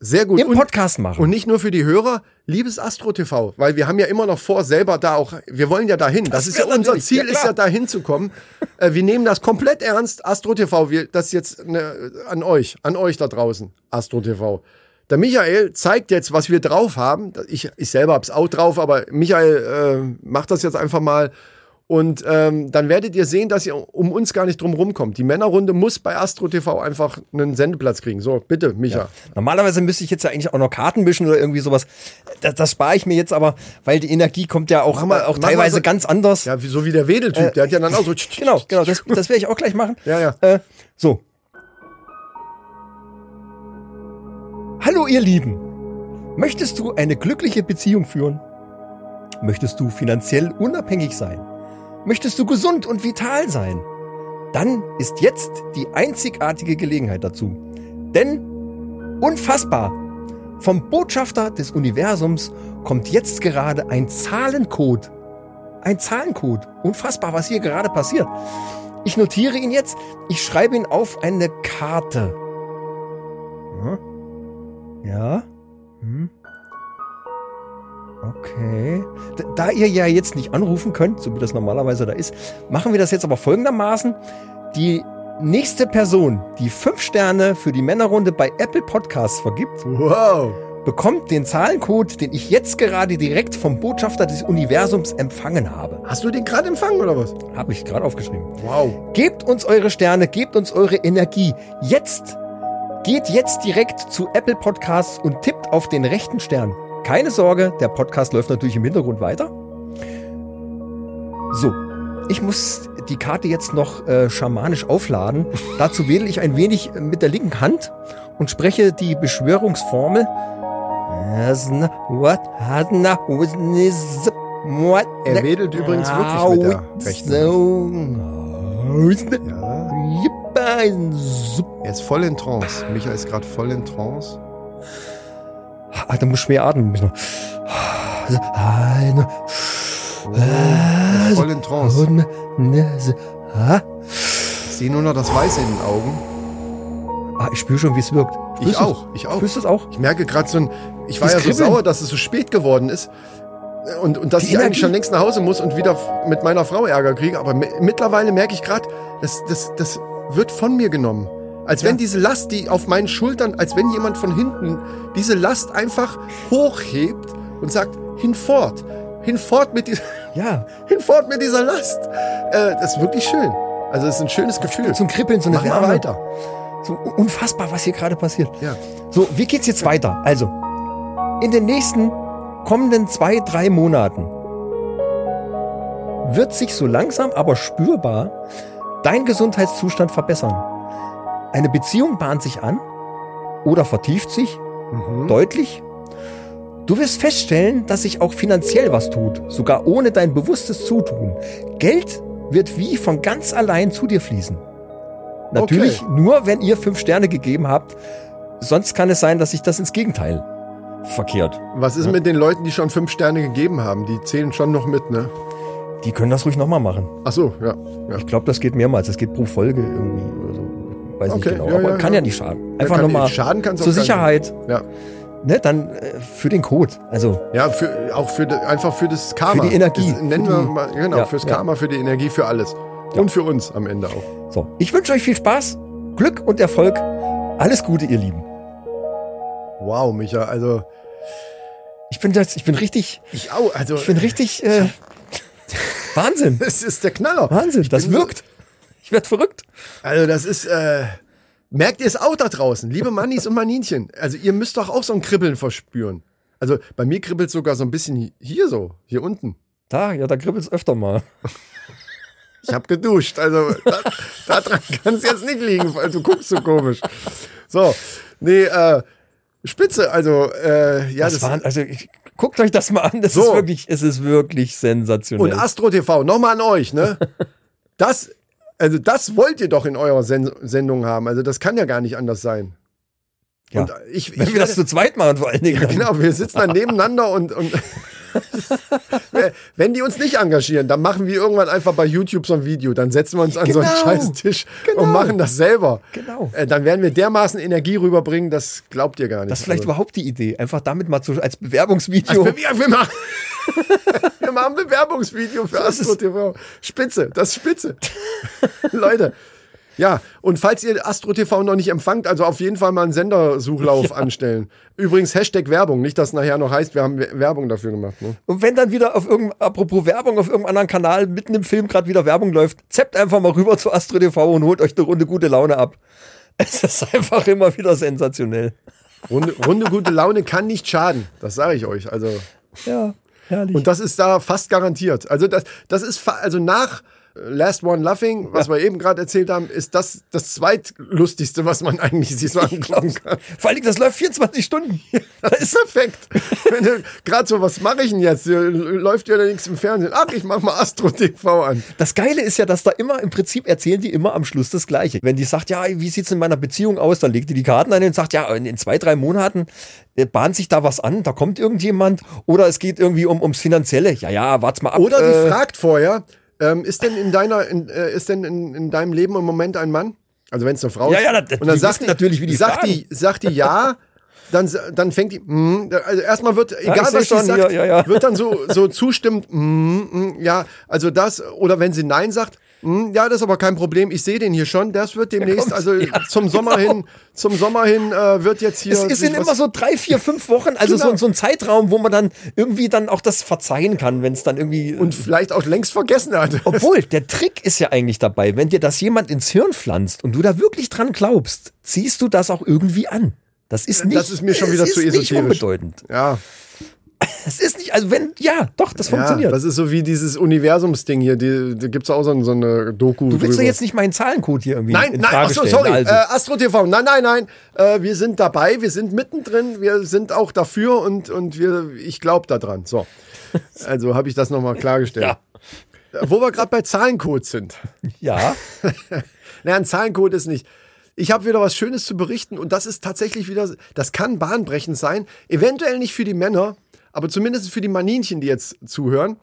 Sehr gut. im Und- Podcast machen. Und nicht nur für die Hörer, liebes Astro TV, weil wir haben ja immer noch vor, selber da auch, wir wollen ja dahin. Das, Das ist ja unser Ziel, ja, ist ja dahin zu kommen. äh, wir nehmen das komplett ernst. Astro TV, wir, das jetzt ne, an euch, an euch da draußen, Astro TV. Der Michael zeigt jetzt, was wir drauf haben. Ich, ich selber hab's auch drauf, aber Michael äh, macht das jetzt einfach mal. Und ähm, dann werdet ihr sehen, dass ihr um uns gar nicht drum rumkommt. Die Männerrunde muss bei Astro TV einfach einen Sendeplatz kriegen. So, bitte, Micha. Normalerweise müsste ich jetzt ja eigentlich auch noch Karten mischen oder irgendwie sowas. Das, das spare ich mir jetzt aber, weil die Energie kommt ja auch, mal- äh, auch teilweise so- ganz anders. Ja, so wie der Wedeltyp, der hat ja dann auch so. Genau, genau, das, das werde ich auch gleich machen. Ja, ja. Äh, so. Hallo ihr Lieben. Möchtest du eine glückliche Beziehung führen? Möchtest du finanziell unabhängig sein? Möchtest du gesund und vital sein? Dann ist jetzt die einzigartige Gelegenheit dazu. Denn unfassbar! Vom Botschafter des Universums kommt jetzt gerade ein Zahlencode. Ein Zahlencode. Unfassbar, was hier gerade passiert. Ich notiere ihn jetzt. Ich schreibe ihn auf eine Karte. Ja. Ja. Hm. Okay. Da ihr ja jetzt nicht anrufen könnt, so wie das normalerweise da ist, machen wir das jetzt aber folgendermaßen. Die nächste Person, die fünf Sterne für die Männerrunde bei Apple Podcasts vergibt, Wow. bekommt den Zahlencode, den ich jetzt gerade direkt vom Botschafter des Universums empfangen habe. Hast du den gerade empfangen oder was? Habe ich gerade aufgeschrieben. Wow. Gebt uns eure Sterne, gebt uns eure Energie. Jetzt! Geht jetzt direkt zu Apple Podcasts und tippt auf den rechten Stern. Keine Sorge, der Podcast läuft natürlich im Hintergrund weiter. So, ich muss die Karte jetzt noch äh, schamanisch aufladen. Dazu wähle ich ein wenig mit der linken Hand und spreche die Beschwörungsformel. Er wedelt übrigens wirklich mit der rechten Ja. Er ist voll in Trance. Micha ist gerade voll in Trance. Ah, da muss schwer atmen. Müssen wir- Er ist voll in Trance. Ich sehe nur noch das Weiße in den Augen. Ah, ich spüre schon, wie es wirkt. Ich Spürst du's? auch. Ich auch. Spürst du es auch? Ich merke gerade so ein. Ich war Das ja so Kribbeln. sauer, dass es so spät geworden ist. Und, und dass Die ich eigentlich Energie. schon längst nach Hause muss und wieder mit meiner Frau Ärger kriege. Aber mi- mittlerweile merke ich gerade, das, das, das wird von mir genommen. Als wenn diese Last, die auf meinen Schultern, als wenn jemand von hinten diese Last einfach hochhebt und sagt, hinfort, hinfort mit, dieser, Ja. hinfort mit dieser Last. Äh, das ist wirklich schön. Also es ist ein schönes Gefühl. Zum Kribbeln, so eine Mach Wärme. weiter. So unfassbar, was hier gerade passiert. Ja. So, wie geht's jetzt weiter? Also, in den nächsten kommenden zwei, drei Monaten wird sich so langsam, aber spürbar dein Gesundheitszustand verbessern. Eine Beziehung bahnt sich an oder vertieft sich Mhm. deutlich. Du wirst feststellen, dass sich auch finanziell was tut, sogar ohne dein bewusstes Zutun. Geld wird wie von ganz allein zu dir fließen. Natürlich nur, wenn ihr fünf Sterne gegeben habt. Sonst kann es sein, dass sich das ins Gegenteil verkehrt. Was ist mit den Leuten, die schon fünf Sterne gegeben haben? Die zählen schon noch mit, ne? Die können das ruhig nochmal machen. Ach so, ja. ja. Ich glaube, das geht mehrmals. Das geht pro Folge irgendwie. Weiß Okay, nicht genau. ja, Aber ja, kann ja. ja nicht schaden. Einfach kann- nochmal schaden kann's zur Sicherheit. Ja, Ne, dann äh, für den Code. Also ja für, auch für einfach für das Karma. Für die Energie. Das, nennen Für wir mal, genau, Ja, fürs ja. Karma, für die Energie, für alles. Und für uns am Ende auch. So, ich wünsche euch viel Spaß, Glück und Erfolg. Alles Gute, ihr Lieben. Wow, Micha, also Ich bin jetzt, ich bin richtig, ich auch, also ich bin richtig, äh, Wahnsinn. das ist der Knaller. Wahnsinn, das bin so- wirkt. Ich werde verrückt. Also das ist, äh, merkt ihr es auch da draußen, liebe Mannis und Maninchen. Also ihr müsst doch auch so ein Kribbeln verspüren. Also bei mir kribbelt sogar so ein bisschen hier so, hier unten. Da, ja, da kribbelt's öfter mal. Ich habe geduscht, also da, daran kann es jetzt nicht liegen, weil du guckst so komisch. So, nee, äh, Spitze, also äh, ja, Das, das, waren, also ich, guckt euch das mal an. Das So. ist wirklich, es ist wirklich sensationell. und Astro TV, nochmal an euch, ne? Das, also das wollt ihr doch in eurer Sen Sendung haben. Also das kann ja gar nicht anders sein. Ja. Und ich, Wenn ich wir das zu zweit machen, vor allen Dingen. Ja, genau, wir sitzen dann nebeneinander und, und wenn die uns nicht engagieren, dann machen wir irgendwann einfach bei YouTube so ein Video. Dann setzen wir uns an so einen Genau. Scheißtisch Genau. und machen das selber. Genau. Äh, dann werden wir dermaßen Energie rüberbringen, das glaubt ihr gar nicht. Das ist vielleicht Also, überhaupt die Idee. Einfach damit mal zu, als Bewerbungsvideo. also, wir, wir, machen, wir machen ein Bewerbungsvideo für ist Astro TV. Spitze, das ist spitze. Leute. Ja, und falls ihr Astro TV noch nicht empfangt, also auf jeden Fall mal einen Sendersuchlauf anstellen. Übrigens Hashtag Werbung, nicht dass nachher noch heißt, wir haben Werbung dafür gemacht. Ne? Und wenn dann wieder auf irgendeinem, apropos Werbung, auf irgendeinem anderen Kanal mitten im Film gerade wieder Werbung läuft, zappt einfach mal rüber zu Astro TV und holt euch eine Runde gute Laune ab. Es ist einfach immer wieder sensationell. Runde, Runde gute Laune kann nicht schaden, das sage ich euch. Also Ja, herrlich. und das ist da fast garantiert. Also das, das ist also nach Last One Laughing, was wir eben gerade erzählt haben, ist das das zweitlustigste, was man eigentlich sich so angucken kann. Vor allem, das läuft 24 Stunden. Das ist perfekt. Wenn du gerade so, was mache ich denn jetzt? Äh, Läuft ja nichts im Fernsehen. Ach, ich mach mal Astro TV an. Das Geile ist ja, dass da immer, im Prinzip erzählen die immer am Schluss das Gleiche. Wenn die sagt, ja, wie sieht's in meiner Beziehung aus, dann legt die die Karten ein und sagt, ja, in, in zwei, drei Monaten äh, bahnt sich da was an, da kommt irgendjemand oder es geht irgendwie um, ums Finanzielle. Ja, ja, wart's mal ab. Oder die äh, fragt vorher, ähm, ist denn in deiner, in, äh, ist denn in, in deinem Leben im Moment ein Mann? Also wenn es eine Frau Ja, ist. ja, das- und dann die sagt wissen natürlich, wie die sagt fragen. die, sagt die ja, dann, dann fängt die, mm, also erstmal wird, egal seh was sie sagt, ja, ja, ja. wird dann so, so zustimmt, mm, mm, ja, also das, oder wenn sie Nein sagt, ja, das ist aber kein Problem, ich sehe den hier schon, das wird demnächst, also ja, zum Sommer genau. hin, zum Sommer hin äh, wird jetzt hier. Es, sind immer so drei, vier, fünf Wochen, also Genau. so, so ein Zeitraum, wo man dann irgendwie dann auch das verzeihen kann, wenn es dann irgendwie. und vielleicht auch längst vergessen hat. Obwohl, der Trick ist ja eigentlich dabei, wenn dir das jemand ins Hirn pflanzt und du da wirklich dran glaubst, ziehst du das auch irgendwie an. Das ist nicht. Das ist mir schon wieder zu Nicht esoterisch. unbedeutend. Ja, Es ist nicht, also wenn, ja, doch, das ja, funktioniert. das ist so wie dieses Universumsding hier, die, da gibt es auch so, so eine Doku. du willst drüber. doch jetzt nicht meinen Zahlencode hier irgendwie Nein, in nein, Frage achso, stellen. sorry. Also, Äh, Astro TV, nein, nein, nein. Äh, wir sind dabei, wir sind mittendrin, wir sind auch dafür und, und wir, ich glaube daran. So. Also habe ich das nochmal klargestellt. Ja. Äh, Wo wir gerade bei Zahlencodes sind. ja, Naja, ein Zahlencode ist nicht. Ich habe wieder was Schönes zu berichten und das ist tatsächlich wieder, das kann bahnbrechend sein. Eventuell nicht für die Männer, aber zumindest für die Maninchen, die jetzt zuhören.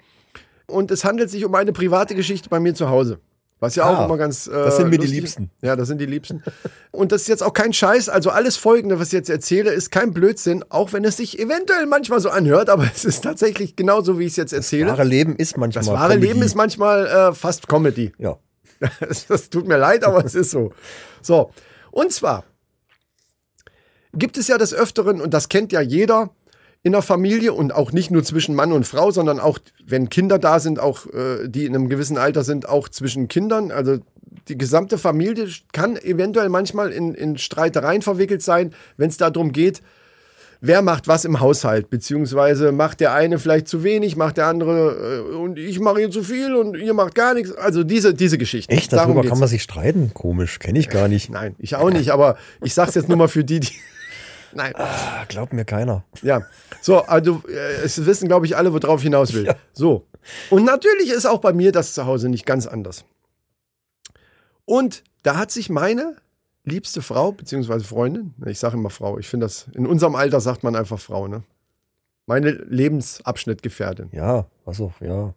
Und es handelt sich um eine private Geschichte bei mir zu Hause. Was ja auch Ah, immer ganz. Äh, das sind mir die lustig- Liebsten. Ja, das sind die Liebsten. Und das ist jetzt auch kein Scheiß. Also alles Folgende, was ich jetzt erzähle, ist kein Blödsinn, auch wenn es sich eventuell manchmal so anhört, aber es ist tatsächlich genauso, wie ich es jetzt erzähle. wahre Leben ist manchmal. das wahre Comedy. Leben ist manchmal äh, fast Comedy. Ja. Das, das tut mir leid, aber es ist so. So, und zwar gibt es ja des Öfteren, und das kennt ja jeder in der Familie und auch nicht nur zwischen Mann und Frau, sondern auch, wenn Kinder da sind, auch äh, die in einem gewissen Alter sind, auch zwischen Kindern. Also die gesamte Familie kann eventuell manchmal in, in Streitereien verwickelt sein, wenn es darum geht, wer macht was im Haushalt, beziehungsweise macht der eine vielleicht zu wenig, macht der andere äh, und ich mache hier zu viel und ihr macht gar nichts. Also diese, diese Geschichte. Echt, darüber kann man sich streiten? Komisch, kenne ich gar nicht. Nein, ich auch nicht, aber ich sag's jetzt nur mal für die, die. Nein, Ah, glaubt mir keiner. ja. So, also äh, es wissen, glaube ich, alle, worauf ich hinaus will. So. Und natürlich ist auch bei mir das zu Hause nicht ganz anders. Und da hat sich meine liebste Frau, beziehungsweise Freundin, ich sage immer Frau, ich finde das, in unserem Alter sagt man einfach Frau, ne? Meine Lebensabschnittgefährtin. Ja, achso, ja.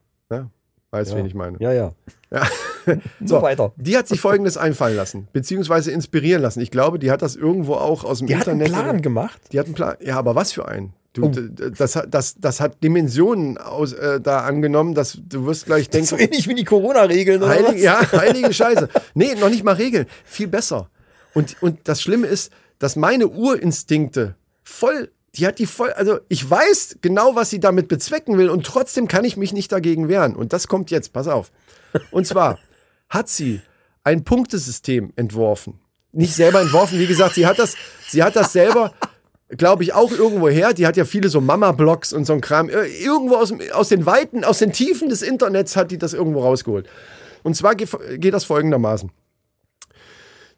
Weißt, Ja. wen ich meine. Ja, ja. Ja. So, weiter. Die hat sich folgendes einfallen lassen, beziehungsweise inspirieren lassen. Ich glaube, die hat das irgendwo auch aus dem Die hat einen Internet. Plan gemacht. Die hat einen Plan. Ja, aber was für einen? Du, Oh. das, hat- das, das hat Dimensionen aus, äh, da angenommen, dass du wirst gleich denken, So ähnlich wie die Corona-Regeln oder was? heilige, ja, heilige Scheiße. Nee, noch nicht mal Regeln. Viel besser. Und, und das Schlimme ist, dass meine Urinstinkte voll, die hat die voll, also ich weiß genau, was sie damit bezwecken will und trotzdem kann ich mich nicht dagegen wehren. Und das kommt jetzt, pass auf. Und zwar hat sie ein Punktesystem entworfen. Nicht selber entworfen, wie gesagt, sie hat das, sie hat das selber, glaube ich, auch irgendwo her. Die hat ja viele so Mama-Blogs und so ein Kram. Ir- Irgendwo aus, dem- aus den Weiten, aus den Tiefen des Internets hat die das irgendwo rausgeholt. Und zwar geht, geht das folgendermaßen.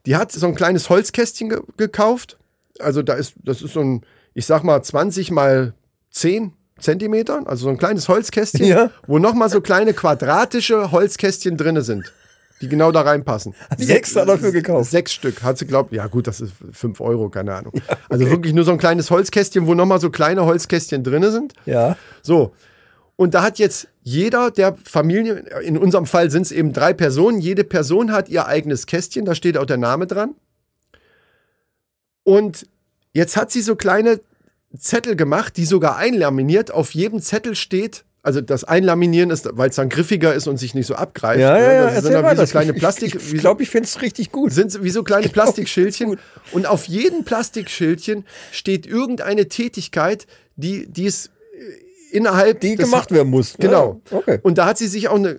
Die hat so ein kleines Holzkästchen ge gekauft. Also da ist, das ist so ein, ich sag mal, 20 mal 10 Zentimeter, also so ein kleines Holzkästchen, Ja. wo nochmal so kleine quadratische Holzkästchen drinne sind, die genau da reinpassen. Hat extra dafür gekauft? Sechs Stück hat sie glaubt, ja gut, das ist 5 Euro, keine Ahnung. Also wirklich nur so ein kleines Holzkästchen, wo nochmal so kleine Holzkästchen drinne sind. Ja. So. Und da hat jetzt jeder der Familie, in unserem Fall sind es eben drei Personen, jede Person hat ihr eigenes Kästchen, da steht auch der Name dran. Und jetzt hat sie so kleine Zettel gemacht, die sogar einlaminiert. Auf jedem Zettel steht, also das Einlaminieren ist, weil es dann griffiger ist und sich nicht so abgreift. Ja, ne? ja, ja. Das sind dann wie so kleine Ich- Plastik. Ich, wie ich glaube, ich finde es richtig gut. sind wie so kleine Genau, Plastikschildchen. Und auf jedem Plastikschildchen steht irgendeine Tätigkeit, die, die es äh, innerhalb die gemacht werden muss. Genau. Ja, okay. Und da hat sie sich auch eine, äh,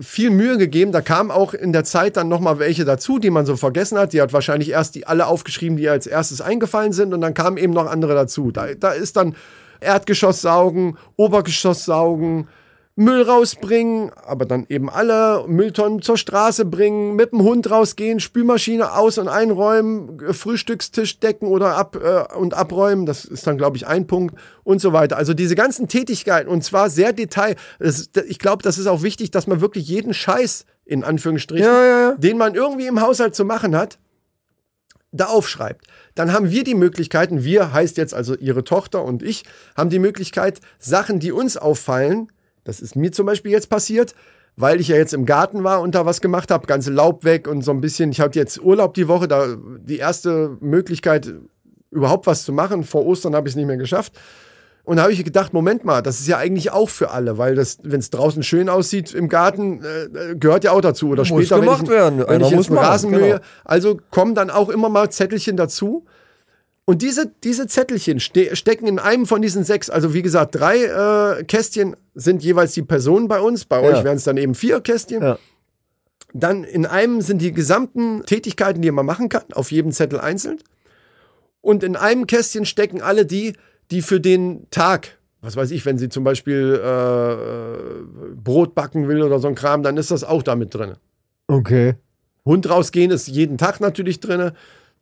viel Mühe gegeben. Da kamen auch in der Zeit dann nochmal welche dazu, die man so vergessen hat. Die hat wahrscheinlich erst die alle aufgeschrieben, die ihr als erstes eingefallen sind. Und dann kamen eben noch andere dazu. Da, da ist dann Erdgeschoss saugen, Obergeschoss saugen, Müll rausbringen, aber dann eben alle Mülltonnen zur Straße bringen, mit dem Hund rausgehen, Spülmaschine aus- und einräumen, äh, Frühstückstisch decken oder ab äh, und abräumen, das ist dann glaube ich ein Punkt und so weiter. Also diese ganzen Tätigkeiten und zwar sehr detail. Das, ich glaube, das ist auch wichtig, dass man wirklich jeden Scheiß in Anführungsstrichen, Ja, ja, ja. den man irgendwie im Haushalt zu machen hat, da aufschreibt. Dann haben wir die Möglichkeiten, wir heißt jetzt also ihre Tochter und ich, haben die Möglichkeit, Sachen, die uns auffallen, das ist mir zum Beispiel jetzt passiert, weil ich ja jetzt im Garten war und da was gemacht habe, ganze Laub weg und so ein bisschen, ich hatte jetzt Urlaub die Woche, da die erste Möglichkeit, überhaupt was zu machen. Vor Ostern habe ich es nicht mehr geschafft. Und da habe ich gedacht, Moment mal, das ist ja eigentlich auch für alle, weil das, wenn es draußen schön aussieht im Garten, äh, gehört ja auch dazu. Oder Muss später, gemacht wenn ich, werden. wenn Einer ich muss machen, Rasen mähe. genau. Also kommen dann auch immer mal Zettelchen dazu. Und diese, diese Zettelchen ste stecken in einem von diesen sechs, also wie gesagt, drei äh, Kästchen sind jeweils die Personen bei uns. Bei Ja. euch wären es dann eben vier Kästchen. Ja. Dann in einem sind die gesamten Tätigkeiten, die man machen kann, auf jedem Zettel einzeln. Und in einem Kästchen stecken alle die, die für den Tag, was weiß ich, wenn sie zum Beispiel äh, äh, Brot backen will oder so ein Kram, dann ist das auch damit drin. Okay. Hund rausgehen ist jeden Tag natürlich drin.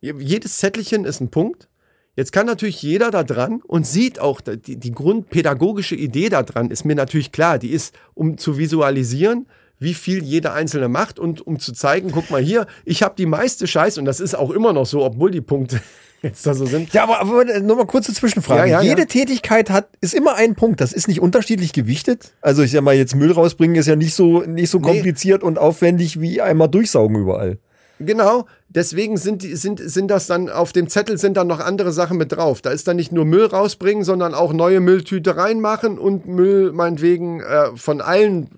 Jedes Zettelchen ist ein Punkt. Jetzt kann natürlich jeder da dran und sieht auch, die, die grundpädagogische Idee da dran ist mir natürlich klar. Die ist, um zu visualisieren, wie viel jeder Einzelne macht und um zu zeigen, guck mal hier, ich habe die meiste Scheiße und das ist auch immer noch so, obwohl die Punkte jetzt da so sind. Ja, aber, aber nur mal kurze Zwischenfrage. Ja, ja, Jede ja. Tätigkeit hat, ist immer ein Punkt. Das ist nicht unterschiedlich gewichtet. Also ich sag mal, jetzt Müll rausbringen ist ja nicht so, nicht so Nee. kompliziert und aufwendig wie einmal durchsaugen überall. Genau, deswegen sind, die, sind, sind das dann, auf dem Zettel sind dann noch andere Sachen mit drauf. Da ist dann nicht nur Müll rausbringen, sondern auch neue Mülltüte reinmachen und Müll meinetwegen äh, von allen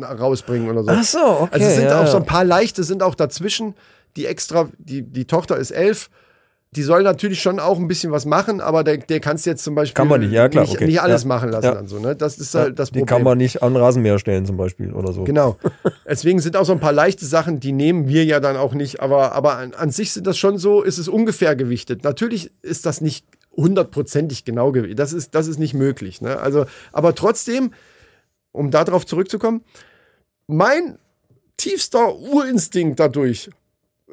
äh, rausbringen oder so. Ach so, okay, Also es sind ja, auch so ein paar leichte, sind auch dazwischen, die extra, die, die Tochter ist elf. Die soll natürlich schon auch ein bisschen was machen, aber der, der kannst jetzt zum Beispiel Kann man nicht, ja, klar, nicht, okay. nicht alles Ja. machen lassen. Ja. Dann so, ne? Das ist halt das Die Problem. kann man nicht an Rasenmäher stellen zum Beispiel oder so. Genau. Deswegen sind auch so ein paar leichte Sachen, die nehmen wir ja dann auch nicht. Aber, aber an, an sich sind das schon so, ist es ungefähr gewichtet. Natürlich ist das nicht hundertprozentig genau gewichtet. Das ist, das ist nicht möglich. Ne? Also, aber trotzdem, um darauf zurückzukommen, mein tiefster Urinstinkt dadurch,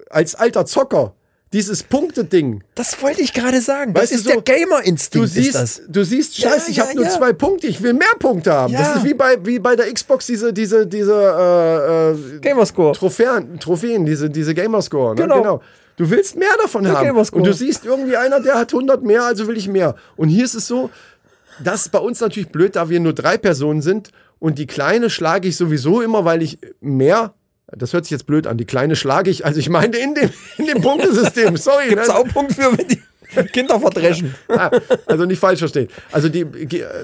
als alter Zocker, dieses Punkteding, Das wollte ich gerade sagen. Das Weißt du, ist so, der Gamer-Instinkt. Du siehst, du siehst, Ja, scheiße, ich ja, habe nur ja. zwei Punkte, ich will mehr Punkte haben. Ja. Das ist wie bei, wie bei der Xbox, diese, diese, diese äh, äh, Gamerscore. Trophäen, Trophäen, diese, diese Gamerscore. Ne? Genau. Du willst mehr davon Der haben. Und du siehst irgendwie einer, der hat 100 mehr, also will ich mehr. Und hier ist es so, das ist bei uns natürlich blöd, da wir nur drei Personen sind. Und die Kleine schlage ich sowieso immer, weil ich mehr, das hört sich jetzt blöd an, die Kleine schlage ich, also ich meine in dem, in dem Punktesystem, sorry. Gibt's ne? auch Punkt für, wenn die Kinder verdreschen. Ah, also nicht falsch verstehen. Also die,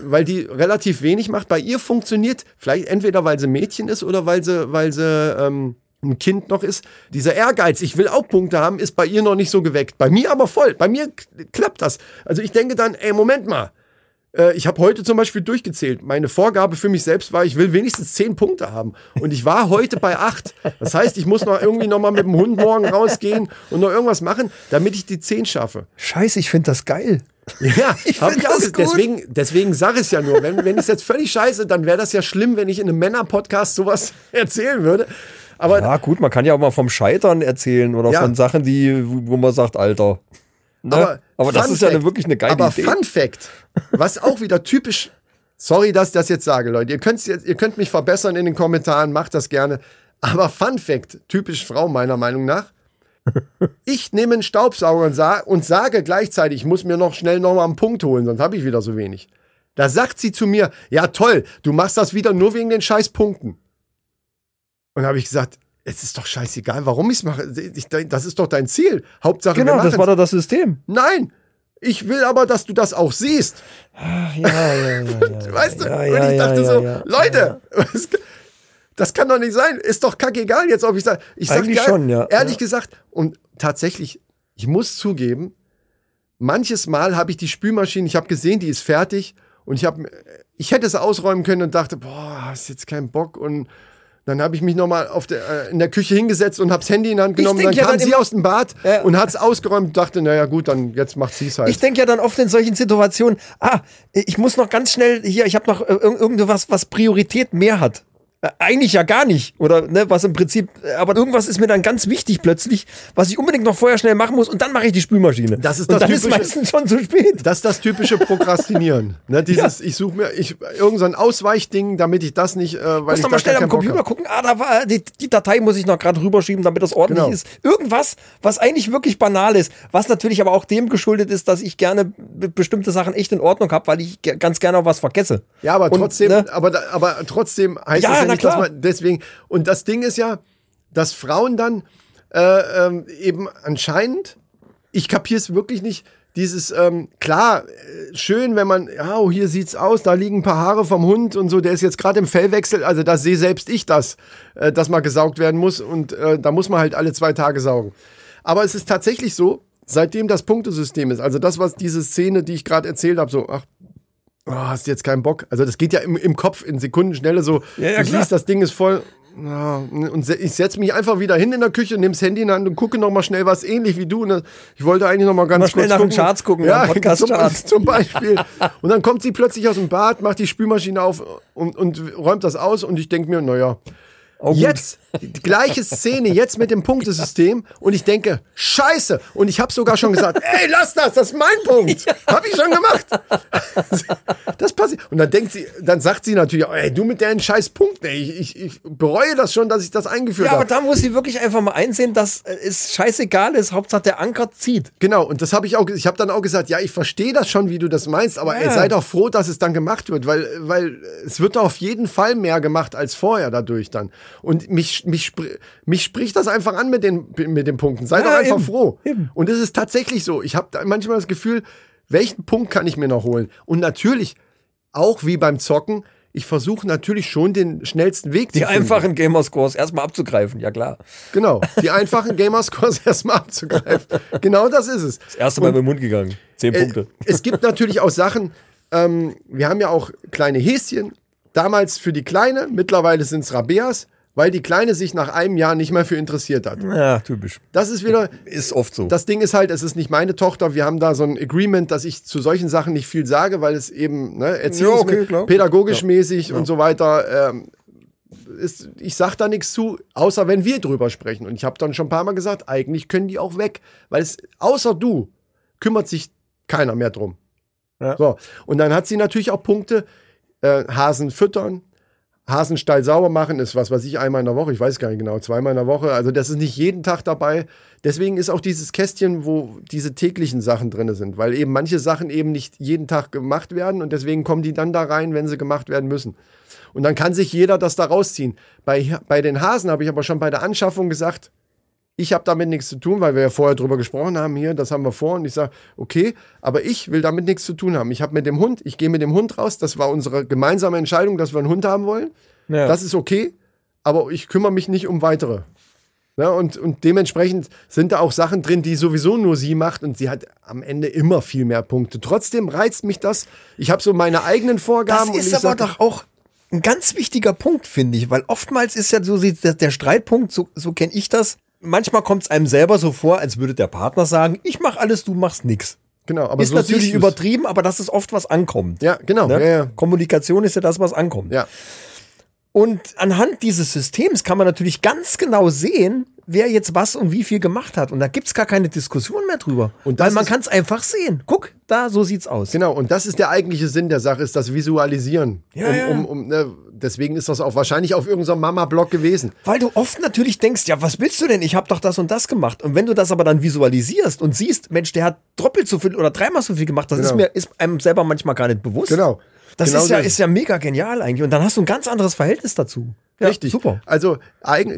weil die relativ wenig macht. Bei ihr funktioniert vielleicht entweder, weil sie Mädchen ist oder weil sie, weil sie ähm, ein Kind noch ist, dieser Ehrgeiz, ich will auch Punkte haben, ist bei ihr noch nicht so geweckt. Bei mir aber voll. Bei mir klappt das. Also ich denke dann, ey, Moment mal. Äh, Ich habe heute zum Beispiel durchgezählt. Meine Vorgabe für mich selbst war, ich will wenigstens zehn Punkte haben. Und ich war heute bei acht. Das heißt, ich muss noch irgendwie noch mal mit dem Hund morgen rausgehen und noch irgendwas machen, damit ich die zehn schaffe. Scheiße, ich finde das geil. Ja, Ich hab find auch. gut. Deswegen, deswegen sage ich es ja nur. Wenn, wenn ich es jetzt völlig scheiße, dann wäre das ja schlimm, wenn ich in einem Männer-Podcast sowas erzählen würde. Aber Ja, gut, man kann ja auch mal vom Scheitern erzählen oder Ja. von Sachen, die, wo man sagt, Alter. Ne? Aber, das Fun ist ja eine, Fact, wirklich eine geile aber Idee. Fun Fact, was auch wieder typisch, sorry, dass ich das jetzt sage, Leute, ihr, könnt's jetzt, ihr könnt mich verbessern in den Kommentaren, macht das gerne. Aber Fun Fact, typisch Frau meiner Meinung nach, ich nehme einen Staubsauger und, sa und sage gleichzeitig, ich muss mir noch schnell noch mal einen Punkt holen, sonst habe ich wieder so wenig. Da sagt sie zu mir, ja toll, du machst das wieder nur wegen den scheiß Punkten. Und habe ich gesagt, es ist doch scheißegal, warum ich's mache. Ich, das ist doch dein Ziel. Hauptsache, Genau, das war doch das System. Nein, ich will aber, dass du das auch siehst. Ja, ja, ja. ja, Weißt du? ja, und ja, ich dachte so. Leute, das kann doch nicht sein. Ist doch kackegal jetzt, ob ich sage. Ich sag Eigentlich geil, schon, ja. Ehrlich gesagt, und tatsächlich, ich muss zugeben, manches Mal habe ich die Spülmaschine, ich habe gesehen, die ist fertig und ich habe, ich hätte es ausräumen können und dachte, boah, hast jetzt keinen Bock und dann habe ich mich nochmal auf der, äh, in der Küche hingesetzt und habe das Handy in die Hand genommen. Dann ja kam dann sie aus dem Bad Ja. und hat es ausgeräumt und dachte, naja gut, dann jetzt macht sie es halt. Ich denke ja dann oft in solchen Situationen, ah, ich muss noch ganz schnell hier, ich habe noch äh, irg- irgendwas, was Priorität mehr hat. Äh, Eigentlich ja gar nicht. Oder ne, was im Prinzip, äh, aber irgendwas ist mir dann ganz wichtig plötzlich, was ich unbedingt noch vorher schnell machen muss und dann mache ich die Spülmaschine. Das ist und das dann ist typische- meistens schon zu spät. Das ist das typische Prokrastinieren. ne, dieses, ich suche mir ich, irgend so ein Ausweichding, damit ich das nicht, äh, weil muss ich noch mal schnell am Computer gucken, ah, da war die, die Datei muss ich noch gerade rüberschieben, damit das ordentlich Genau. ist. Irgendwas, was eigentlich wirklich banal ist, was natürlich aber auch dem geschuldet ist, dass ich gerne be- bestimmte Sachen echt in Ordnung habe, weil ich ganz gerne auch was vergesse. Ja, aber Und, trotzdem, ne? aber, aber trotzdem heißt Ja, es ja nicht, dass man deswegen. Und das Ding ist ja, dass Frauen dann äh, ähm, eben anscheinend, ich kapiere es wirklich nicht, dieses, ähm, klar, äh, schön, wenn man, ja, oh, hier sieht's aus, da liegen ein paar Haare vom Hund und so, der ist jetzt gerade im Fellwechsel, also da sehe selbst ich das, äh, dass mal gesaugt werden muss und äh, da muss man halt alle zwei Tage saugen. Aber es ist tatsächlich so, seitdem das Punktesystem ist, also das, was diese Szene, die ich gerade erzählt habe, so, ach, oh, hast jetzt keinen Bock. Also das geht ja im, im Kopf in Sekundenschnelle so. Ja, ja, du klar. siehst, das Ding ist voll. Ja, und ich setze mich einfach wieder hin in der Küche, nehme das Handy in die Hand und gucke noch mal schnell was ähnlich wie du. Ne? Ich wollte eigentlich noch mal ganz Mal schnell kurz nach den gucken. Charts gucken, ja, nach dem Podcast-Chart. zum, zum Beispiel. Und dann kommt sie plötzlich aus dem Bad, macht die Spülmaschine auf und, und räumt das aus und ich denke mir, naja, Oh. Jetzt, die gleiche Szene, jetzt mit dem Punktesystem und ich denke, scheiße. Und ich habe sogar schon gesagt, ey, lass das, das ist mein Punkt. Habe ich schon gemacht. Das passiert. Und dann denkt sie, dann sagt sie natürlich, ey, du mit deinen scheiß Punkten, ey, ich, ich, ich bereue das schon, dass ich das eingeführt Ja, aber habe. da muss sie wirklich einfach mal einsehen, dass es scheißegal ist, Hauptsache der Anker zieht. Genau, und das habe ich auch, ich habe dann auch gesagt, ja, ich verstehe das schon, wie du das meinst, aber ey, Ja. sei doch froh, dass es dann gemacht wird, weil, weil es wird auf jeden Fall mehr gemacht als vorher dadurch dann. Und mich, mich, mich spricht das einfach an mit den, mit den Punkten. Sei Ja, doch einfach eben, froh. eben. Und es ist tatsächlich so. Ich habe manchmal das Gefühl, welchen Punkt kann ich mir noch holen? Und natürlich, auch wie beim Zocken, ich versuche natürlich schon den schnellsten Weg Die zu finden. einfachen Gamerscores erstmal abzugreifen, ja klar. Genau, die einfachen Gamerscores erstmal abzugreifen. Genau das ist es. Das erste Mal mit dem Mund gegangen. Zehn Äh, Punkte. Es gibt natürlich auch Sachen, ähm, wir haben ja auch kleine Häschen, damals für die Kleine, mittlerweile sind es Rabeas, weil die Kleine sich nach einem Jahr nicht mehr für interessiert hat. Ja, typisch. Das ist wieder, Ist oft so. das Ding ist halt, es ist nicht meine Tochter, wir haben da so ein Agreement, dass ich zu solchen Sachen nicht viel sage, weil es eben ne, erziehungs- okay, klar. pädagogisch mäßig und so weiter ähm, ist, ich sag da nichts zu, außer wenn wir drüber sprechen. Und ich habe dann schon ein paar Mal gesagt, eigentlich können die auch weg, weil es außer du kümmert sich keiner mehr drum. Ja. So, und dann hat sie natürlich auch Punkte, äh, Hasen füttern, Hasenstall sauber machen ist was weiß ich einmal in der Woche, ich weiß gar nicht genau, zweimal in der Woche. Also das ist nicht jeden Tag dabei. Deswegen ist auch dieses Kästchen, wo diese täglichen Sachen drin sind, weil eben manche Sachen eben nicht jeden Tag gemacht werden und deswegen kommen die dann da rein, wenn sie gemacht werden müssen. Und dann kann sich jeder das da rausziehen. Bei, bei den Hasen habe ich aber schon bei der Anschaffung gesagt, ich habe damit nichts zu tun, weil wir ja vorher drüber gesprochen haben hier, das haben wir vor und ich sage, okay, aber ich will damit nichts zu tun haben. Ich habe mit dem Hund, ich gehe mit dem Hund raus, das war unsere gemeinsame Entscheidung, dass wir einen Hund haben wollen. Ja. Das ist okay, aber ich kümmere mich nicht um weitere Ja, und, und dementsprechend sind da auch Sachen drin, die sowieso nur sie macht und sie hat am Ende immer viel mehr Punkte. Trotzdem reizt mich das. Ich habe so meine eigenen Das Vorgaben. und ist aber sag, doch auch ein ganz wichtiger Punkt, finde ich, weil oftmals ist ja so der Streitpunkt, so, so kenne ich das. Manchmal kommt es einem selber so vor, als würde der Partner sagen, ich mach alles, du machst nix. Genau, aber ist so natürlich übertrieben, aber das ist oft was ankommt. Ja, genau. Ne? Ja, ja. Kommunikation ist ja das, was ankommt. ja. Und anhand dieses Systems kann man natürlich ganz genau sehen, wer jetzt was und wie viel gemacht hat. Und da gibt's gar keine Diskussion mehr drüber. Und Weil man kann es einfach sehen. Guck, da, so sieht's aus. Genau, und das ist der eigentliche Sinn der Sache, ist das Visualisieren. Ja, um, ja. Um, um, ne, deswegen ist das auch wahrscheinlich auf irgendeinem Mama-Blog gewesen. Weil du oft natürlich denkst, ja, was willst du denn? Ich habe doch das und das gemacht. Und wenn du das aber dann visualisierst und siehst, Mensch, der hat doppelt so viel oder dreimal so viel gemacht, das ist Genau. mir ist einem selber manchmal gar nicht bewusst. Genau. Das Genau ist ja das. ist ja mega genial eigentlich und dann hast du ein ganz anderes Verhältnis dazu. Ja, Richtig. Super. Also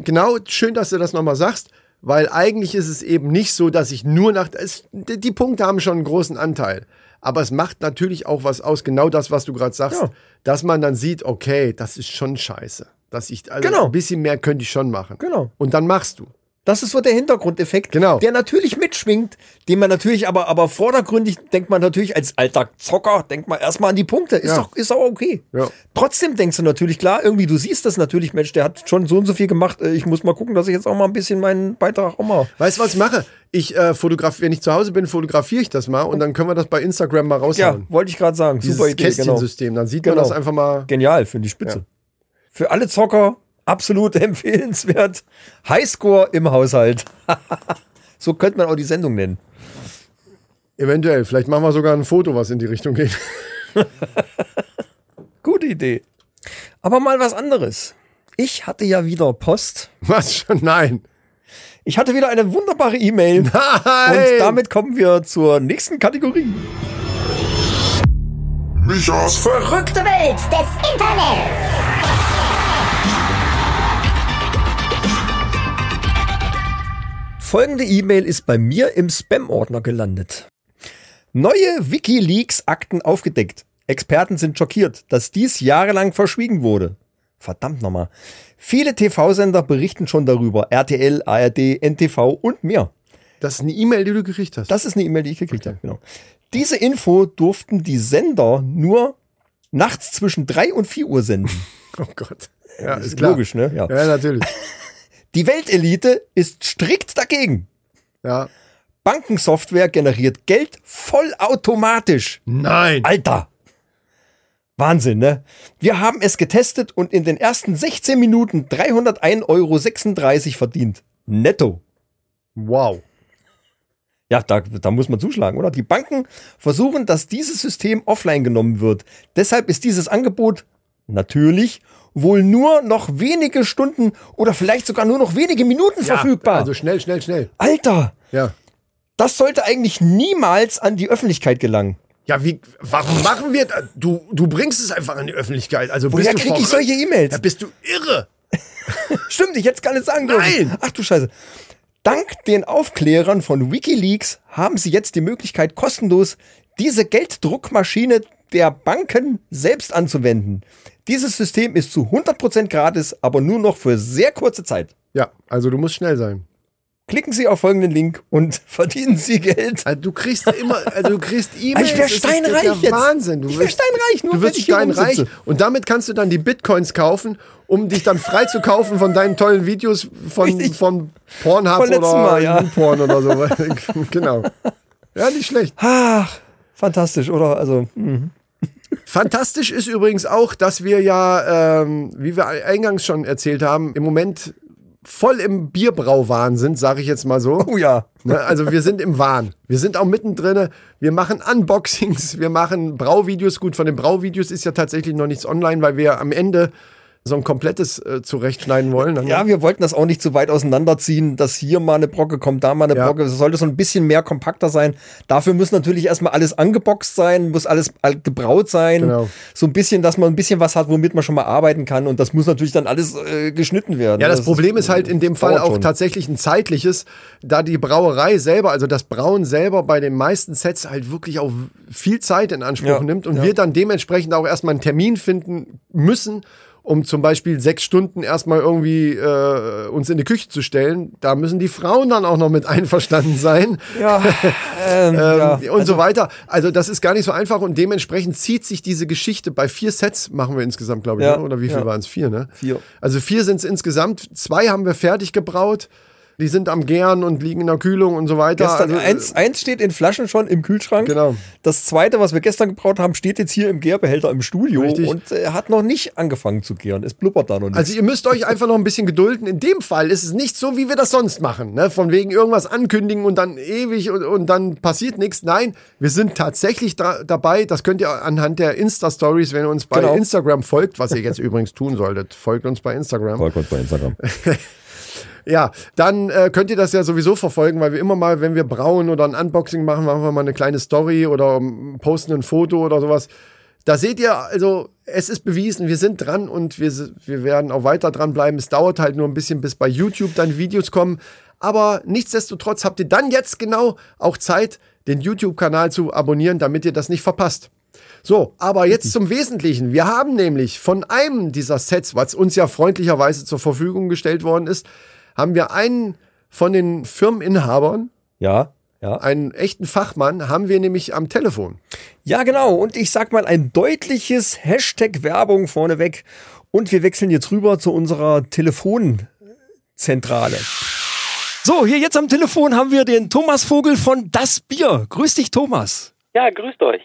genau, schön, dass du das nochmal sagst, weil eigentlich ist es eben nicht so, dass ich nur nach. Es, die die Punkte haben schon einen großen Anteil. Aber es macht natürlich auch was aus, genau das, was du gerade sagst, Ja. dass man dann sieht, okay, das ist schon scheiße. Dass ich, also Genau. ein bisschen mehr könnte ich schon machen. Genau. Und dann machst du. Das ist so der Hintergrundeffekt, Genau. der natürlich mitschwingt, den man natürlich aber, aber vordergründig denkt man natürlich als alter Zocker, denkt man erstmal an die Punkte. Ist Ja. doch, ist auch okay. Ja. Trotzdem denkst du natürlich, klar, irgendwie, du siehst das natürlich, Mensch, der hat schon so und so viel gemacht. äh, Ich muss mal gucken, dass ich jetzt auch mal ein bisschen meinen Beitrag auch mal. Weißt du, was ich mache? Ich äh, fotografiere, wenn ich zu Hause bin, fotografiere ich das mal und dann können wir das bei Instagram mal Ja, raushauen. wollte ich gerade sagen. Dieses Super Idee, genau. Kästchensystem. Dann sieht man Genau. das einfach mal. Genial, finde ich spitze. Für alle Zocker absolut empfehlenswert. Highscore im Haushalt. so könnte man auch die Sendung nennen. Eventuell. Vielleicht machen wir sogar ein Foto, was in die Richtung geht. Gute Idee. Aber mal was anderes. Ich hatte ja wieder Post. Was schon? Nein. Ich hatte wieder eine wunderbare E-Mail. Und Nein. damit kommen wir zur nächsten Kategorie. Michas Verrückte Welt des Internets. Folgende E-Mail ist bei mir im Spam-Ordner gelandet. Neue WikiLeaks-Akten aufgedeckt. Experten sind schockiert, dass dies jahrelang verschwiegen wurde. Verdammt nochmal. Viele TV-Sender berichten schon darüber. RTL, ARD, NTV und mehr. Das ist eine E-Mail, die du gekriegt hast. Das ist eine E-Mail, die ich gekriegt habe. Genau. Diese Info durften die Sender nur nachts zwischen 3 und 4 Uhr senden. oh Gott. Ja, ist ist logisch, ne? Ja. Ja, natürlich. Die Weltelite ist strikt dagegen. Ja. Bankensoftware generiert Geld vollautomatisch. Nein. Alter! Wahnsinn, ne? Wir haben es getestet und in den ersten 16 Minuten 301,36 Euro verdient. Netto. Wow. Ja, da, da muss man zuschlagen, oder? Die Banken versuchen, dass dieses System offline genommen wird. Deshalb ist dieses Angebot natürlich wohl nur noch wenige Stunden oder vielleicht sogar nur noch wenige Minuten verfügbar. Also schnell, schnell, schnell. Alter, Ja. das sollte eigentlich niemals an die Öffentlichkeit gelangen. Ja, wie, warum machen wir das? Du, du bringst es einfach in die Öffentlichkeit. Also Woher bist du krieg ich solche E-Mails? Ja, bist du irre. Stimmt, ich hätte es gar nicht sagen dürfen. Nein! Ach du Scheiße. Dank den Aufklärern von Wikileaks haben sie jetzt die Möglichkeit, kostenlos diese Gelddruckmaschine der Banken selbst anzuwenden. Dieses System ist zu 100% gratis, aber nur noch für sehr kurze Zeit. Ja, also du musst schnell sein. Klicken Sie auf folgenden Link und verdienen Sie Geld. Also du kriegst immer, also du kriegst E-Mails. Ich wär das ist steinreich der jetzt. Wahnsinn. Du Ich wär wirst- steinreich, nur du wirst steinreich. Und damit kannst du dann die Bitcoins kaufen, um dich dann frei zu kaufen von deinen tollen Videos von, Richtig. von Pornhub Von oder Mal, ja. Porn oder so. genau. Ja, nicht schlecht. Ach, fantastisch, oder? Also, hm. Fantastisch ist übrigens auch, dass wir ja, ähm, wie wir eingangs schon erzählt haben, im Moment voll im Bierbrauwahn sind, sage ich jetzt mal so. oh ja. Ne, also wir sind im Wahn. Wir sind auch mittendrin. Wir machen Unboxings, wir machen Brauvideos. Gut, von den Brauvideos ist ja tatsächlich noch nichts online, weil wir am Ende so ein komplettes äh, zurechtschneiden wollen. Dann- Ja, wir wollten das auch nicht zu weit auseinanderziehen, dass hier mal eine Brocke kommt, da mal eine Ja. Brocke. Es sollte so ein bisschen mehr kompakter sein. Dafür muss natürlich erstmal alles angeboxt sein, muss alles all- gebraut sein. Genau. So ein bisschen, dass man ein bisschen was hat, womit man schon mal arbeiten kann. Und das muss natürlich dann alles äh, geschnitten werden. Ja, das, Problem ist halt in dem Fall auch schon. tatsächlich ein zeitliches, da die Brauerei selber, also das Brauen selber bei den meisten Sets halt wirklich auch viel Zeit in Anspruch Ja, nimmt und ja. wir dann dementsprechend auch erstmal einen Termin finden müssen, um zum Beispiel sechs Stunden erstmal irgendwie äh, uns in die Küche zu stellen. Da müssen die Frauen dann auch noch mit einverstanden sein. Ja, ähm, Ähm, ja. und so weiter. Also das ist gar nicht so einfach und dementsprechend zieht sich diese Geschichte bei vier Sets, machen wir insgesamt, glaube ich, Ja, ne? oder wie viel ja. waren es? Vier, ne? Vier. Also vier sind es insgesamt. Zwei haben wir fertig gebraut. Die sind am Gären und liegen in der Kühlung und so weiter. Gestern, also, eins, eins steht in Flaschen schon im Kühlschrank. Genau. Das zweite, was wir gestern gebraut haben, steht jetzt hier im Gärbehälter im Studio Richtig. und äh, hat noch nicht angefangen zu gären. Es blubbert da noch nicht. Also ihr müsst euch einfach noch ein bisschen gedulden. In dem Fall ist es nicht so, wie wir das sonst machen. Ne? Von wegen irgendwas ankündigen und dann ewig und, und dann passiert nichts. Nein, wir sind tatsächlich da, dabei. Das könnt ihr anhand der Insta-Stories, wenn ihr uns bei Genau. Instagram folgt, was ihr jetzt übrigens tun solltet, folgt uns bei Instagram. Folgt uns bei Instagram. Ja, dann äh, könnt ihr das ja sowieso verfolgen, weil wir immer mal, wenn wir brauen oder ein Unboxing machen, machen wir mal eine kleine Story oder ähm, posten ein Foto oder sowas. Da seht ihr, also es ist bewiesen, wir sind dran und wir, wir werden auch weiter dranbleiben. Es dauert halt nur ein bisschen, bis bei YouTube dann Videos kommen. Aber nichtsdestotrotz habt ihr dann jetzt genau auch Zeit, den YouTube-Kanal zu abonnieren, damit ihr das nicht verpasst. So, aber jetzt zum Wesentlichen. Wir haben nämlich von einem dieser Sets, was uns ja freundlicherweise zur Verfügung gestellt worden ist, haben wir einen von den Firmeninhabern, Ja, ja. einen echten Fachmann, haben wir nämlich am Telefon. Ja, genau. Und ich sag mal ein deutliches Hashtag Werbung vorneweg. Und wir wechseln jetzt rüber zu unserer Telefonzentrale. So, hier jetzt am Telefon haben wir den Thomas Vogel von Das Bier. Grüß dich, Thomas. Ja, grüßt euch.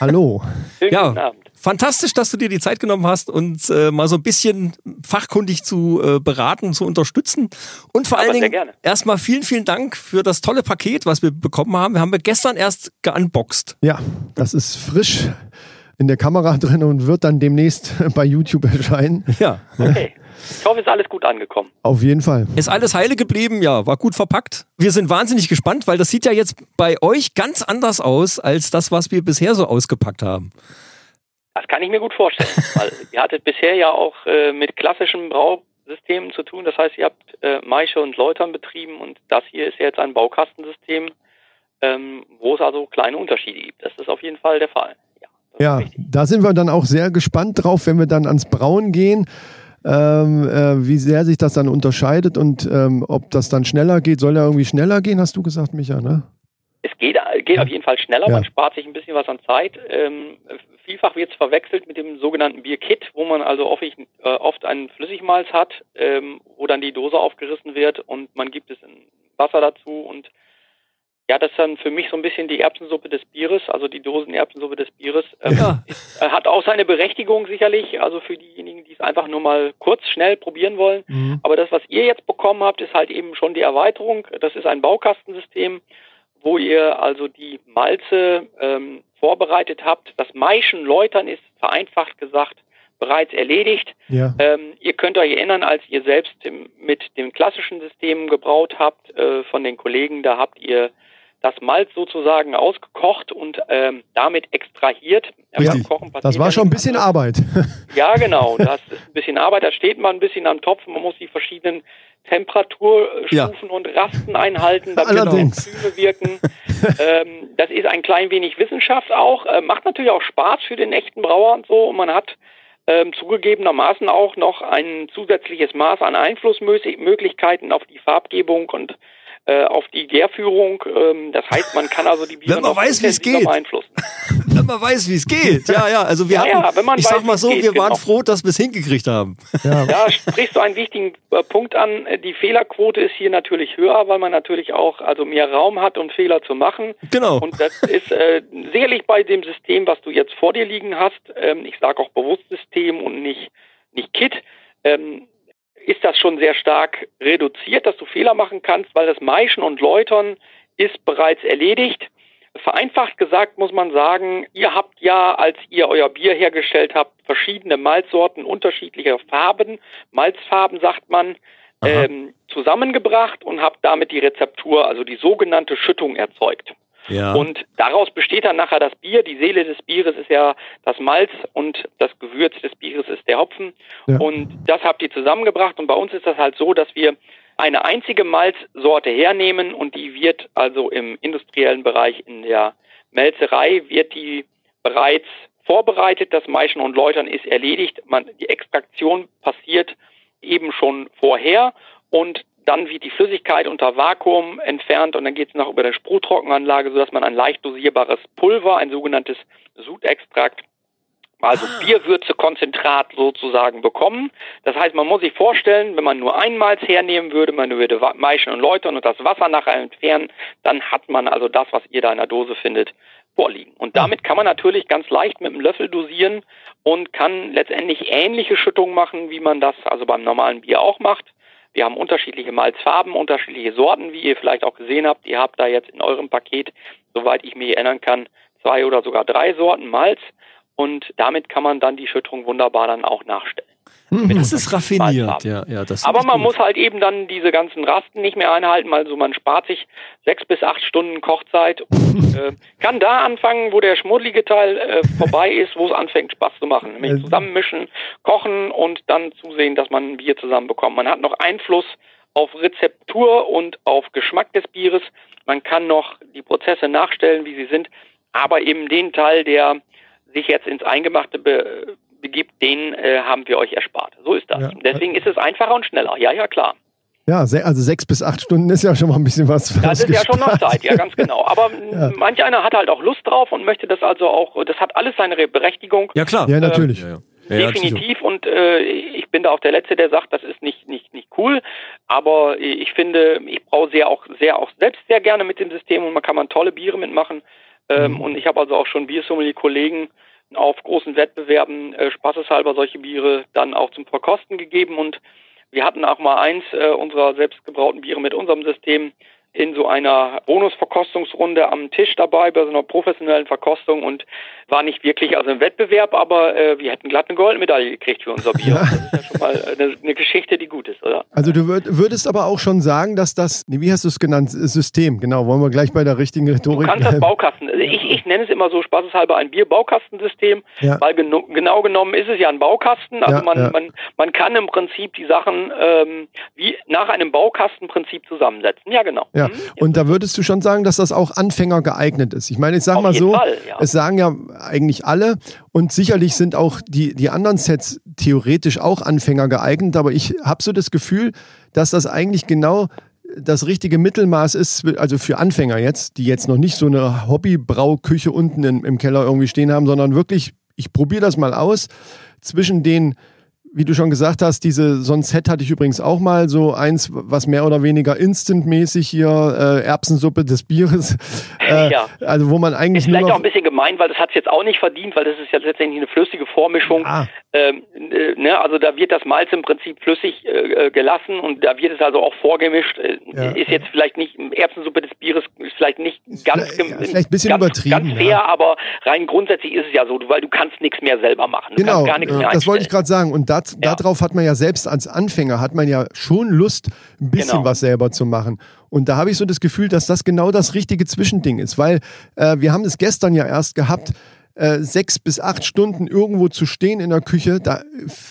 Hallo. Schönen Ja, guten Abend. fantastisch, dass du dir die Zeit genommen hast, uns äh, mal so ein bisschen fachkundig zu äh, beraten, zu unterstützen. Und vor Aber allen Dingen erstmal vielen, vielen Dank für das tolle Paket, was wir bekommen haben. Wir haben wir gestern erst geunboxed. Ja, das ist frisch in der Kamera drin und wird dann demnächst bei YouTube erscheinen. Ja. Okay. Ich hoffe, es ist alles gut angekommen. Auf jeden Fall. Ist alles heile geblieben, ja, war gut verpackt. Wir sind wahnsinnig gespannt, weil das sieht ja jetzt bei euch ganz anders aus als das, was wir bisher so ausgepackt haben. Das kann ich mir gut vorstellen. weil ihr hattet bisher ja auch äh, mit klassischen Brausystemen zu tun. Das heißt, ihr habt äh, Maische und Läutern betrieben und das hier ist ja jetzt ein Baukastensystem, ähm, wo es also kleine Unterschiede gibt. Das ist auf jeden Fall der Fall. Ja, da sind wir dann auch sehr gespannt drauf, wenn wir dann ans Brauen gehen, ähm, äh, wie sehr sich das dann unterscheidet und ähm, ob das dann schneller geht. Soll ja irgendwie schneller gehen, hast du gesagt, Micha, ne? Es geht, geht auf jeden Fall schneller, Ja. man spart sich ein bisschen was an Zeit. Ähm, vielfach wird es verwechselt mit dem sogenannten Bierkit, wo man also oft, äh, oft einen Flüssigmalz hat, ähm, wo dann die Dose aufgerissen wird und man gibt es in Wasser dazu und ja, das ist dann für mich so ein bisschen die Erbsensuppe des Bieres, also die Dosenerbsensuppe des Bieres. Ähm, Ja. ist, äh, hat auch seine Berechtigung sicherlich, also für diejenigen, die es einfach nur mal kurz, schnell probieren wollen. Aber das, was ihr jetzt bekommen habt, ist halt eben schon die Erweiterung. Das ist ein Baukastensystem, wo ihr also die Malze ähm, vorbereitet habt. Das Maischen Läutern ist vereinfacht gesagt bereits erledigt. Ja. Ähm, ihr könnt euch erinnern, als ihr selbst im, mit dem klassischen System gebraut habt äh, von den Kollegen, da habt ihr das Malz sozusagen ausgekocht und ähm, damit extrahiert. Ja, Kochen Das war ja schon ein bisschen. Arbeit. Ja, genau. Das ist ein bisschen Arbeit. Da steht man ein bisschen am Topf. Man muss die verschiedenen Temperaturstufen und Rasten einhalten, damit Allerdings. die Enzyme wirken. ähm, das ist ein klein wenig Wissenschaft auch. Äh, macht natürlich auch Spaß für den echten Brauer und so. Und man hat ähm, zugegebenermaßen auch noch ein zusätzliches Maß an Einflussmöglichkeiten auf die Farbgebung und äh, auf die Gärführung. Ähm, das heißt, man kann also die Biere Wenn man noch weiß, wie's intensiver geht. beeinflussen. Wenn man weiß, wie es geht. Ja, ja, also wir Ja, hatten, ja, wenn man ich weiß, sag mal so, geht, wir waren genau. froh, dass wir es hingekriegt haben. Ja, sprichst du einen wichtigen äh, Punkt an. Äh, Die Fehlerquote ist hier natürlich höher, weil man natürlich auch also mehr Raum hat, um Fehler zu machen. Genau. Und das ist äh, sicherlich bei dem System, was du jetzt vor dir liegen hast, ähm, ich sage auch bewusst System und nicht, nicht Kit, ähm, ist das schon sehr stark reduziert, dass du Fehler machen kannst, weil das Maischen und Läutern ist bereits erledigt. Vereinfacht gesagt muss man sagen, ihr habt ja, als ihr euer Bier hergestellt habt, verschiedene Malzsorten unterschiedlicher Farben, Malzfarben sagt man, ähm, zusammengebracht und habt damit die Rezeptur, also die sogenannte Schüttung erzeugt. Ja. Und daraus besteht dann nachher das Bier. Die Seele des Bieres ist ja das Malz und das Gewürz des Bieres ist der Hopfen. Ja. Und das habt ihr zusammengebracht. Und bei uns ist das halt so, dass wir eine einzige Malzsorte hernehmen und die wird also im industriellen Bereich in der Melzerei wird die bereits vorbereitet, das Maischen und Läutern ist erledigt. Man, die Extraktion passiert eben schon vorher und dann wird die Flüssigkeit unter Vakuum entfernt und dann geht es noch über der Sprühtrockenanlage, sodass man ein leicht dosierbares Pulver, ein sogenanntes Sudextrakt, also Bierwürzekonzentrat sozusagen bekommen. Das heißt, man muss sich vorstellen, wenn man nur einmals hernehmen würde, man würde Maischen und Läutern und das Wasser nachher entfernen, dann hat man also das, was ihr da in der Dose findet, vorliegen. Und damit kann man natürlich ganz leicht mit einem Löffel dosieren und kann letztendlich ähnliche Schüttungen machen, wie man das also beim normalen Bier auch macht. Wir haben unterschiedliche Malzfarben, unterschiedliche Sorten, wie ihr vielleicht auch gesehen habt. Ihr habt da jetzt in eurem Paket, soweit ich mich erinnern kann, zwei oder sogar drei Sorten Malz. Und damit kann man dann die Schüttung wunderbar dann auch nachstellen. Das ist raffiniert, ja, ja. Das Aber man gut. muss halt eben dann diese ganzen Rasten nicht mehr einhalten, also man spart sich sechs bis acht Stunden Kochzeit und äh, kann da anfangen, wo der schmuddelige Teil äh, vorbei ist, wo es anfängt Spaß zu machen. Nämlich zusammenmischen, kochen und dann zusehen, dass man ein Bier zusammenbekommt. Man hat noch Einfluss auf Rezeptur und auf Geschmack des Bieres. Man kann noch die Prozesse nachstellen, wie sie sind, aber eben den Teil, der sich jetzt ins Eingemachte be begibt, den äh, haben wir euch erspart. So ist das. Ja. Deswegen ist es einfacher und schneller. Ja, ja, klar. Ja, also sechs bis acht Stunden ist ja schon mal ein bisschen was. Das ist ja schon noch gespart. Zeit, ja, ganz genau. Aber Ja. manch einer hat halt auch Lust drauf und möchte das also auch, das hat alles seine Re- Berechtigung. Ja, klar. Ja, natürlich. Ja. Ja, ja, Definitiv und äh, ich bin da auch der Letzte, der sagt, das ist nicht nicht nicht cool, aber ich finde, ich brauche sehr auch sehr auch selbst sehr gerne mit dem System und man kann man tolle Biere mitmachen ähm, Mhm. und ich habe also auch schon Biersommelier-Kollegen auf großen Wettbewerben äh, spaßeshalber solche Biere dann auch zum Verkosten gegeben. Und wir hatten auch mal eins äh, unserer selbstgebrauten Biere mit unserem System in so einer Bonusverkostungsrunde am Tisch dabei bei so einer professionellen Verkostung und war nicht wirklich also im Wettbewerb, aber äh, wir hätten glatt eine Goldmedaille gekriegt für unser Bier. Das ist ja schon mal eine, eine Geschichte, die gut ist, oder? Also du würd, würdest aber auch schon sagen, dass das, wie hast du es genannt, System, genau, wollen wir gleich bei der richtigen Du Rhetorik kannst das. Baukasten, also ich, ich nenne es immer so spaßeshalber ein Bierbaukastensystem, Ja. weil geno genau genommen ist es ja ein Baukasten. Also Ja, man, man, man kann im Prinzip die Sachen ähm, wie nach einem Baukastenprinzip zusammensetzen. Ja, genau. Ja, Hm? und da würdest du schon sagen, dass das auch Anfänger geeignet ist. Ich meine, ich sag Auf mal so, Fall, ja. es sagen ja eigentlich alle und sicherlich sind auch die, die anderen Sets theoretisch auch Anfänger geeignet, aber ich habe so das Gefühl, dass das eigentlich genau das richtige Mittelmaß ist, also für Anfänger jetzt, die jetzt noch nicht so eine Hobbybrauküche unten im, im Keller irgendwie stehen haben, sondern wirklich, ich probiere das mal aus, zwischen den wie du schon gesagt hast, diese, so ein Set hatte ich übrigens auch mal, so eins, was mehr oder weniger instantmäßig hier, äh, Erbsensuppe des Bieres. Äh, Ja. Also wo man eigentlich Ist vielleicht auch ein bisschen gemein, weil das hat es jetzt auch nicht verdient, weil das ist ja letztendlich eine flüssige Vormischung. Ah. Ähm, äh, ne, also da wird das Malz im Prinzip flüssig äh, äh, gelassen und da wird es also auch vorgemischt. Äh, Ja. Ist jetzt vielleicht nicht Erbsensuppe des Bieres ist vielleicht nicht ganz vielleicht- ja, vielleicht ein bisschen ganz, übertrieben, ganz fair, ja. aber rein grundsätzlich ist es ja so, weil du kannst nichts mehr selber machen. Du Genau, gar nichts mehr das wollte ich gerade sagen. Und dat, Ja. darauf hat man ja selbst als Anfänger, hat man ja schon Lust, ein bisschen Genau. was selber zu machen. Und da habe ich so das Gefühl, dass das genau das richtige Zwischending ist, weil äh, wir haben es gestern ja erst gehabt, äh, sechs bis acht Stunden irgendwo zu stehen in der Küche, da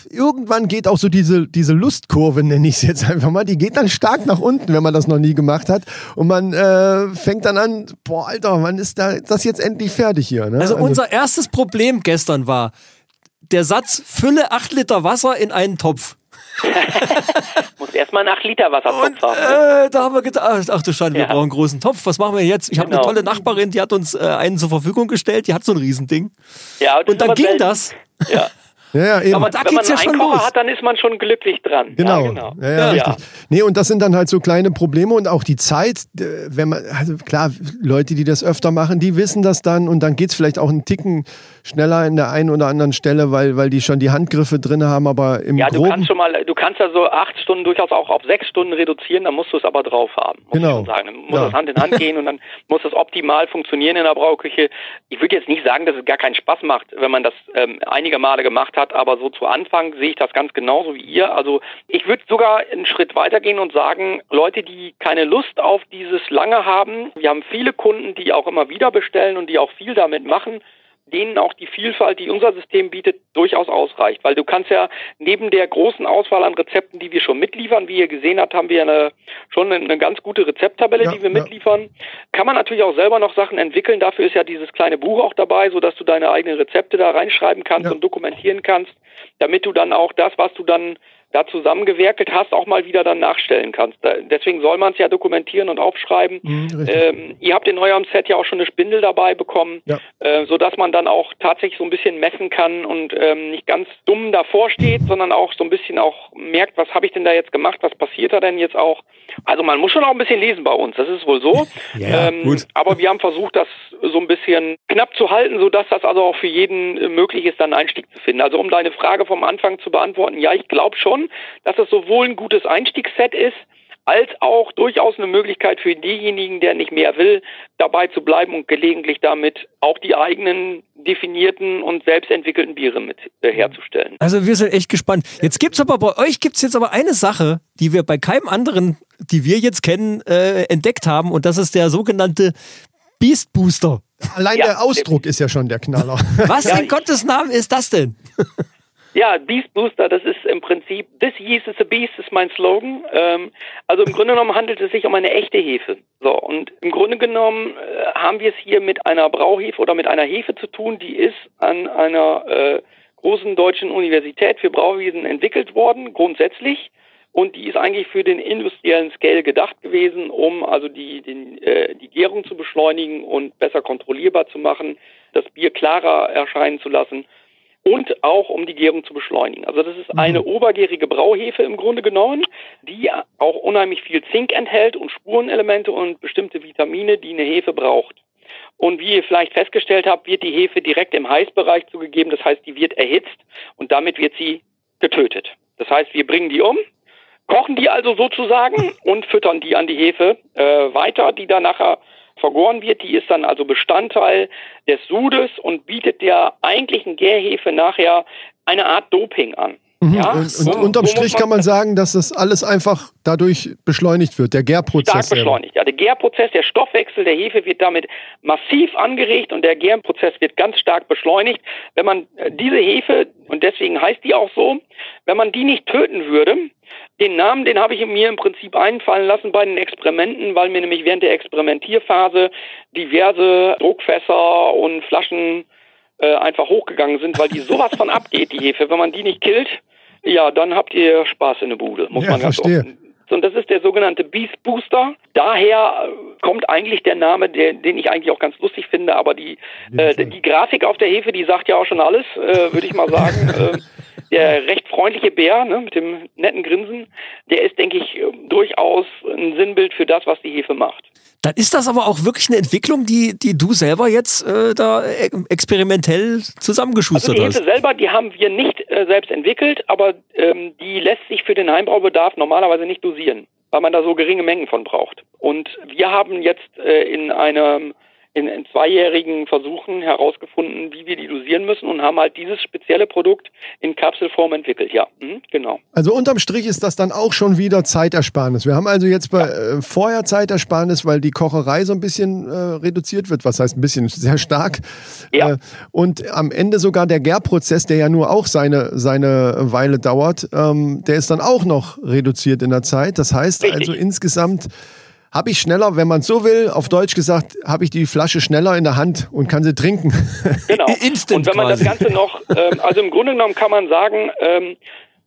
irgendwann geht auch so diese, diese Lustkurve, nenne ich es jetzt einfach mal, die geht dann stark nach unten, wenn man das noch nie gemacht hat. Und man äh, fängt dann an, boah, Alter, wann ist da das jetzt endlich fertig hier? Ne? Also unser erstes Problem gestern war der Satz, fülle 8 Liter Wasser in einen Topf. Muss erstmal nach Liter Wassertopf haben. ne? Äh, da haben wir gedacht, ach du Schande, wir Ja. brauchen einen großen Topf. Was machen wir jetzt? Ich habe eine Genau. tolle Nachbarin, die hat uns äh, einen zur Verfügung gestellt, die hat so ein Riesending. Ja, Und ist dann ging selten. das. Ja. ja, ja, eben. Aber da Wenn man ja einen los. hat, dann ist man schon glücklich dran. Genau. Ja, genau. Ja, ja, richtig. Nee, und das sind dann halt so kleine Probleme und auch die Zeit, äh, wenn man, also klar, Leute, die das öfter machen, die wissen das dann und dann geht's vielleicht auch einen Ticken schneller in der einen oder anderen Stelle, weil, weil die schon die Handgriffe drin haben, aber im Ja, du Groben. kannst schon mal, du kannst ja so acht Stunden durchaus auch auf sechs Stunden reduzieren, dann musst du es aber drauf haben. Muss Genau. Ich sagen. Dann muss Ja. das Hand in Hand gehen und dann muss das optimal funktionieren in der Brauküche. Ich würde jetzt nicht sagen, dass es gar keinen Spaß macht, wenn man das ähm, einige Male gemacht hat, aber so zu Anfang sehe ich das ganz genauso wie ihr. Also ich würde sogar einen Schritt weitergehen und sagen, Leute, die keine Lust auf dieses lange haben, wir haben viele Kunden, die auch immer wieder bestellen und die auch viel damit machen, denen auch die Vielfalt, die unser System bietet, durchaus ausreicht. Weil du kannst ja neben der großen Auswahl an Rezepten, die wir schon mitliefern, wie ihr gesehen habt, haben wir eine, schon eine ganz gute Rezepttabelle, Ja, die wir ja. mitliefern. Kann man natürlich auch selber noch Sachen entwickeln. Dafür ist ja dieses kleine Buch auch dabei, sodass du deine eigenen Rezepte da reinschreiben kannst Ja. und dokumentieren kannst, damit du dann auch das, was du dann da zusammengewerkelt hast, auch mal wieder dann nachstellen kannst. Deswegen soll man es ja dokumentieren und aufschreiben. Mhm. Ähm, ihr habt in eurem Set ja auch schon eine Spindel dabei bekommen, Ja. äh, so dass man dann auch tatsächlich so ein bisschen messen kann und ähm, nicht ganz dumm davor steht, sondern auch so ein bisschen auch merkt, was habe ich denn da jetzt gemacht, was passiert da denn jetzt auch. Also man muss schon auch ein bisschen lesen bei uns, das ist wohl so. Ja, ähm, gut. Aber wir haben versucht, das so ein bisschen knapp zu halten, so dass das also auch für jeden äh, möglich ist, dann einen Einstieg zu finden. Also um deine Frage vom Anfang zu beantworten, ja, ich glaube schon, dass es sowohl ein gutes Einstiegsset ist, als auch durchaus eine Möglichkeit für denjenigen, der nicht mehr will, dabei zu bleiben und gelegentlich damit auch die eigenen definierten und selbstentwickelten Biere mit äh, herzustellen. Also wir sind echt gespannt. Jetzt gibt's aber bei euch gibt's jetzt aber eine Sache, die wir bei keinem anderen, die wir jetzt kennen, äh, entdeckt haben und das ist der sogenannte Beast Booster. Allein Ja. der Ausdruck ist ja schon der Knaller. Was Ja, in Gottes Namen ist das denn? Ja, Beast Booster, das ist im Prinzip, This Yeast is a Beast ist mein Slogan. Ähm, also im Grunde genommen handelt es sich um eine echte Hefe. So, und im Grunde genommen äh, haben wir es hier mit einer Brauhefe oder mit einer Hefe zu tun, die ist an einer äh, großen deutschen Universität für Brauwesen entwickelt worden, grundsätzlich. Und die ist eigentlich für den industriellen Scale gedacht gewesen, um also die, den, äh, die Gärung zu beschleunigen und besser kontrollierbar zu machen, das Bier klarer erscheinen zu lassen und auch um die Gärung zu beschleunigen. Also das ist eine obergärige Brauhefe im Grunde genommen, die auch unheimlich viel Zink enthält und Spurenelemente und bestimmte Vitamine, die eine Hefe braucht. Und wie ihr vielleicht festgestellt habt, wird die Hefe direkt im Heißbereich zugegeben. Das heißt, die wird erhitzt und damit wird sie getötet. Das heißt, wir bringen die um, kochen die also sozusagen und füttern die an die Hefe äh, weiter, die dann nachher vergoren wird. Die ist dann also Bestandteil des Sudes und bietet der eigentlichen Gärhefe nachher eine Art Doping an. Ja, Und, und unterm Strich kann man sagen, dass das alles einfach dadurch beschleunigt wird, der Gärprozess. stark beschleunigt. Ja, der Gärprozess, der Stoffwechsel der Hefe wird damit massiv angeregt und der Gärprozess wird ganz stark beschleunigt. Wenn man äh, diese Hefe, und deswegen heißt die auch so, wenn man die nicht töten würde, den Namen, den habe ich mir im Prinzip einfallen lassen bei den Experimenten, weil mir nämlich während der Experimentierphase diverse Druckfässer und Flaschen äh, einfach hochgegangen sind, weil die sowas von abgeht, die Hefe. Wenn man die nicht killt, ja, dann habt ihr Spaß in der Bude, muss Ja, man ganz verstehe. offen und das ist der sogenannte Beast Booster. Daher äh, kommt eigentlich der Name, der, den ich eigentlich auch ganz lustig finde, aber die, äh, die Grafik auf der Hefe, die sagt ja auch schon alles, äh, würde ich mal sagen. äh, der recht freundliche Bär ne, mit dem netten Grinsen, der ist, denke ich, äh, durchaus ein Sinnbild für das, was die Hefe macht. Dann ist das aber auch wirklich eine Entwicklung, die, die du selber jetzt äh, da e experimentell Also zusammengeschustert die hast. Hefe selber, die haben wir nicht äh, selbst entwickelt, aber ähm, die lässt sich für den Heimbraubedarf normalerweise nicht dosieren, weil man da so geringe Mengen von braucht. Und wir haben jetzt äh, in einem in, in zweijährigen Versuchen herausgefunden, wie wir die dosieren müssen und haben halt dieses spezielle Produkt in Kapselform entwickelt. Ja, mhm, genau. Also unterm Strich ist das dann auch schon wieder Zeitersparnis. Wir haben also jetzt bei, äh, vorher Zeitersparnis, weil die Kocherei so ein bisschen äh, reduziert wird. Was heißt ein bisschen? Sehr stark. Ja. Äh, und am Ende sogar der Gärprozess, der ja nur auch seine, seine Weile dauert, ähm, der ist dann auch noch reduziert in der Zeit. Das heißt Richtig. also insgesamt habe ich schneller, wenn man so will, auf Deutsch gesagt, habe ich die Flasche schneller in der Hand und kann sie trinken. Genau. Instant und wenn man quasi. das Ganze noch, ähm, also im Grunde genommen kann man sagen, ähm,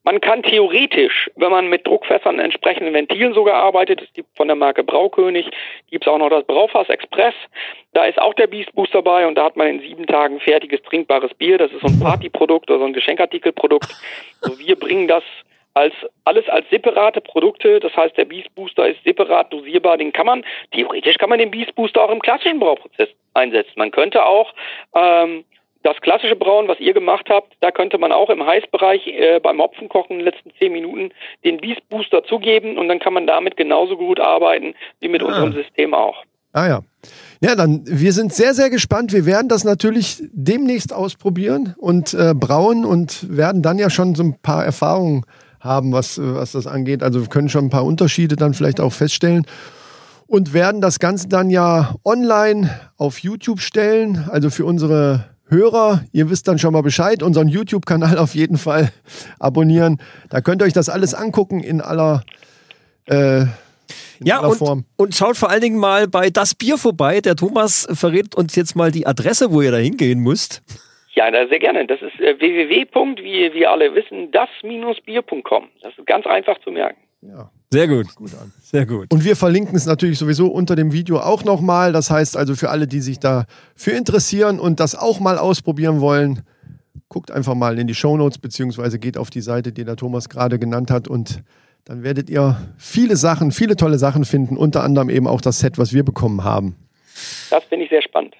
man kann theoretisch, wenn man mit Druckfässern entsprechenden Ventilen sogar arbeitet, es gibt von der Marke Braukönig, gibt es auch noch das Braufass Express, da ist auch der Beast Boost dabei und da hat man in sieben Tagen fertiges trinkbares Bier, das ist so ein Partyprodukt oder so ein Geschenkartikelprodukt. Also wir bringen das als alles als separate Produkte. Das heißt, der Beast Booster ist separat dosierbar. Den kann man theoretisch kann man den Beast Booster auch im klassischen Brauprozess einsetzen. Man könnte auch ähm, das klassische Brauen, was ihr gemacht habt, da könnte man auch im Heißbereich äh, beim Hopfenkochen in den letzten zehn Minuten den Beast Booster zugeben und dann kann man damit genauso gut arbeiten wie mit unserem System auch. Ah ja. Ja, dann, wir sind sehr, sehr gespannt. Wir werden das natürlich demnächst ausprobieren und äh, brauen und werden dann ja schon so ein paar Erfahrungen haben, was, was das angeht. Also wir können schon ein paar Unterschiede dann vielleicht auch feststellen und werden das Ganze dann ja online auf YouTube stellen, also für unsere Hörer, ihr wisst dann schon mal Bescheid, unseren YouTube-Kanal auf jeden Fall abonnieren. Da könnt ihr euch das alles angucken in aller, äh, in Ja, und, Form. und schaut vor allen Dingen mal bei Das Bier vorbei. Der Thomas verrät uns jetzt mal die Adresse, wo ihr da hingehen müsst. Ja, sehr gerne. Das ist äh, www. wie wir alle wissen, das-bier.com. Das ist ganz einfach zu merken. Ja. Sehr gut. Sehr gut. Und wir verlinken es natürlich sowieso unter dem Video auch nochmal. Das heißt also für alle, die sich dafür interessieren und das auch mal ausprobieren wollen, guckt einfach mal in die Shownotes beziehungsweise geht auf die Seite, die der Thomas gerade genannt hat und dann werdet ihr viele Sachen, viele tolle Sachen finden, unter anderem eben auch das Set, was wir bekommen haben. Das finde ich sehr spannend.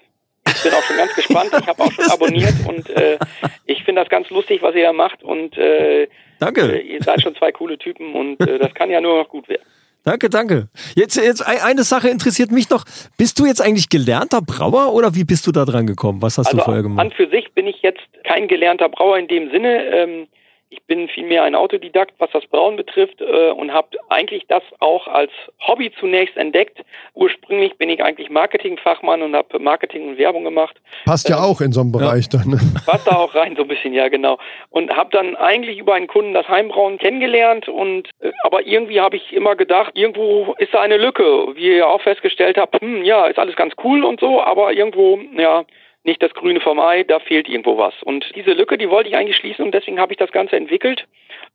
Ich bin auch schon ganz gespannt. Ich habe auch schon abonniert und äh, ich finde das ganz lustig, was ihr da macht. Und äh, Danke. äh, ihr seid schon zwei coole Typen und äh, das kann ja nur noch gut werden. Danke, danke. Jetzt, jetzt ein- eine Sache interessiert mich noch. Bist du jetzt eigentlich gelernter Brauer oder wie bist du da dran gekommen? Was hast Also du vorher an gemacht? für sich bin ich jetzt kein gelernter Brauer in dem Sinne. Ähm, ich bin vielmehr ein Autodidakt, was das Brauen betrifft äh, und habe eigentlich das auch als Hobby zunächst entdeckt. Ursprünglich bin ich eigentlich Marketingfachmann und habe Marketing und Werbung gemacht. Passt ja Ähm, auch in so einem Bereich dann. Ne? Passt da auch rein so ein bisschen, ja genau. Und habe dann eigentlich über einen Kunden das Heimbrauen kennengelernt und äh, aber irgendwie habe ich immer gedacht, irgendwo ist da eine Lücke, wie ihr auch festgestellt habt, hm, ja, ist alles ganz cool und so, aber irgendwo, ja, nicht das Grüne vom Ei, da fehlt irgendwo was. Und diese Lücke, die wollte ich eigentlich schließen und deswegen habe ich das Ganze entwickelt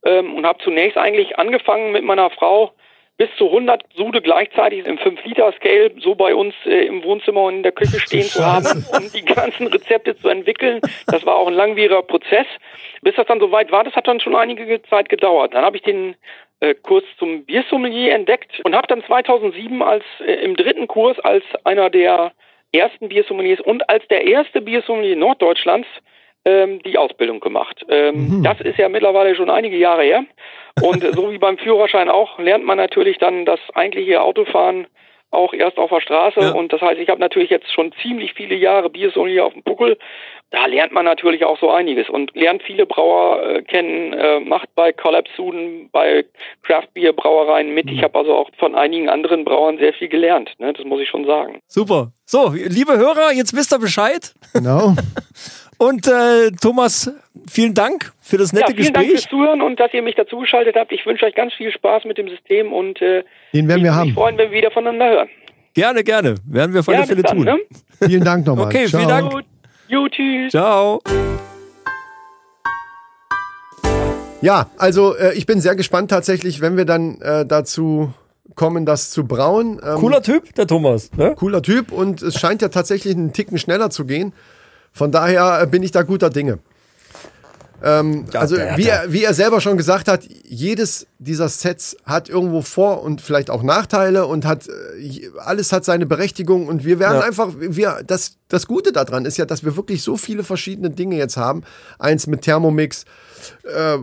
ähm, und habe zunächst eigentlich angefangen mit meiner Frau bis zu 100 Sude gleichzeitig im 5-Liter-Scale so bei uns äh, im Wohnzimmer und in der Küche stehen zu haben, um die ganzen Rezepte zu entwickeln. Das war auch ein langwieriger Prozess. Bis das dann soweit war, das hat dann schon einige Zeit gedauert. Dann habe ich den äh, Kurs zum Biersommelier entdeckt und habe dann 2007 als äh, im dritten Kurs als einer der ersten Biersommeliers und als der erste Biersommelier Norddeutschlands ähm, die Ausbildung gemacht. Ähm, Das ist ja mittlerweile schon einige Jahre her. Und so wie beim Führerschein auch, lernt man natürlich dann das eigentliche Autofahren auch erst auf der Straße. Ja. Und das heißt, ich habe natürlich jetzt schon ziemlich viele Jahre Biersommelier auf dem Buckel. Da lernt man natürlich auch so einiges und lernt viele Brauer äh, kennen, äh, macht bei Collab Suden, bei Craft Beer Brauereien mit. Ich habe also auch von einigen anderen Brauern sehr viel gelernt. Ne? Das muss ich schon sagen. Super. So, liebe Hörer, jetzt wisst ihr Bescheid. Genau. Und äh, Thomas, vielen Dank für das nette ja, vielen Dank fürs Gespräch. Zuhören und dass ihr mich dazugeschaltet habt. Ich wünsche euch ganz viel Spaß mit dem System und äh, Den werden ich wir würde haben. mich freuen, wenn wir wieder voneinander hören. Gerne, gerne. Werden wir alle ja, Fälle bis dann, tun. ne? Vielen Dank nochmal. Okay, vielen Ciao. Dank. Gut. Jo, tschüss. Ciao. Ja, also äh, ich bin sehr gespannt tatsächlich, wenn wir dann äh, dazu kommen, das zu brauen. Ähm, Cooler Typ, der Thomas. Ne? cooler Typ und es scheint ja tatsächlich einen Ticken schneller zu gehen. Von daher bin ich da guter Dinge. Ähm, also der- wie er, wie er selber schon gesagt hat, jedes dieser Sets hat irgendwo Vor- und vielleicht auch Nachteile und hat äh, alles hat seine Berechtigung und wir werden Ja. einfach, wir, das, das Gute daran ist ja, dass wir wirklich so viele verschiedene Dinge jetzt haben. Eins mit Thermomix, äh, äh,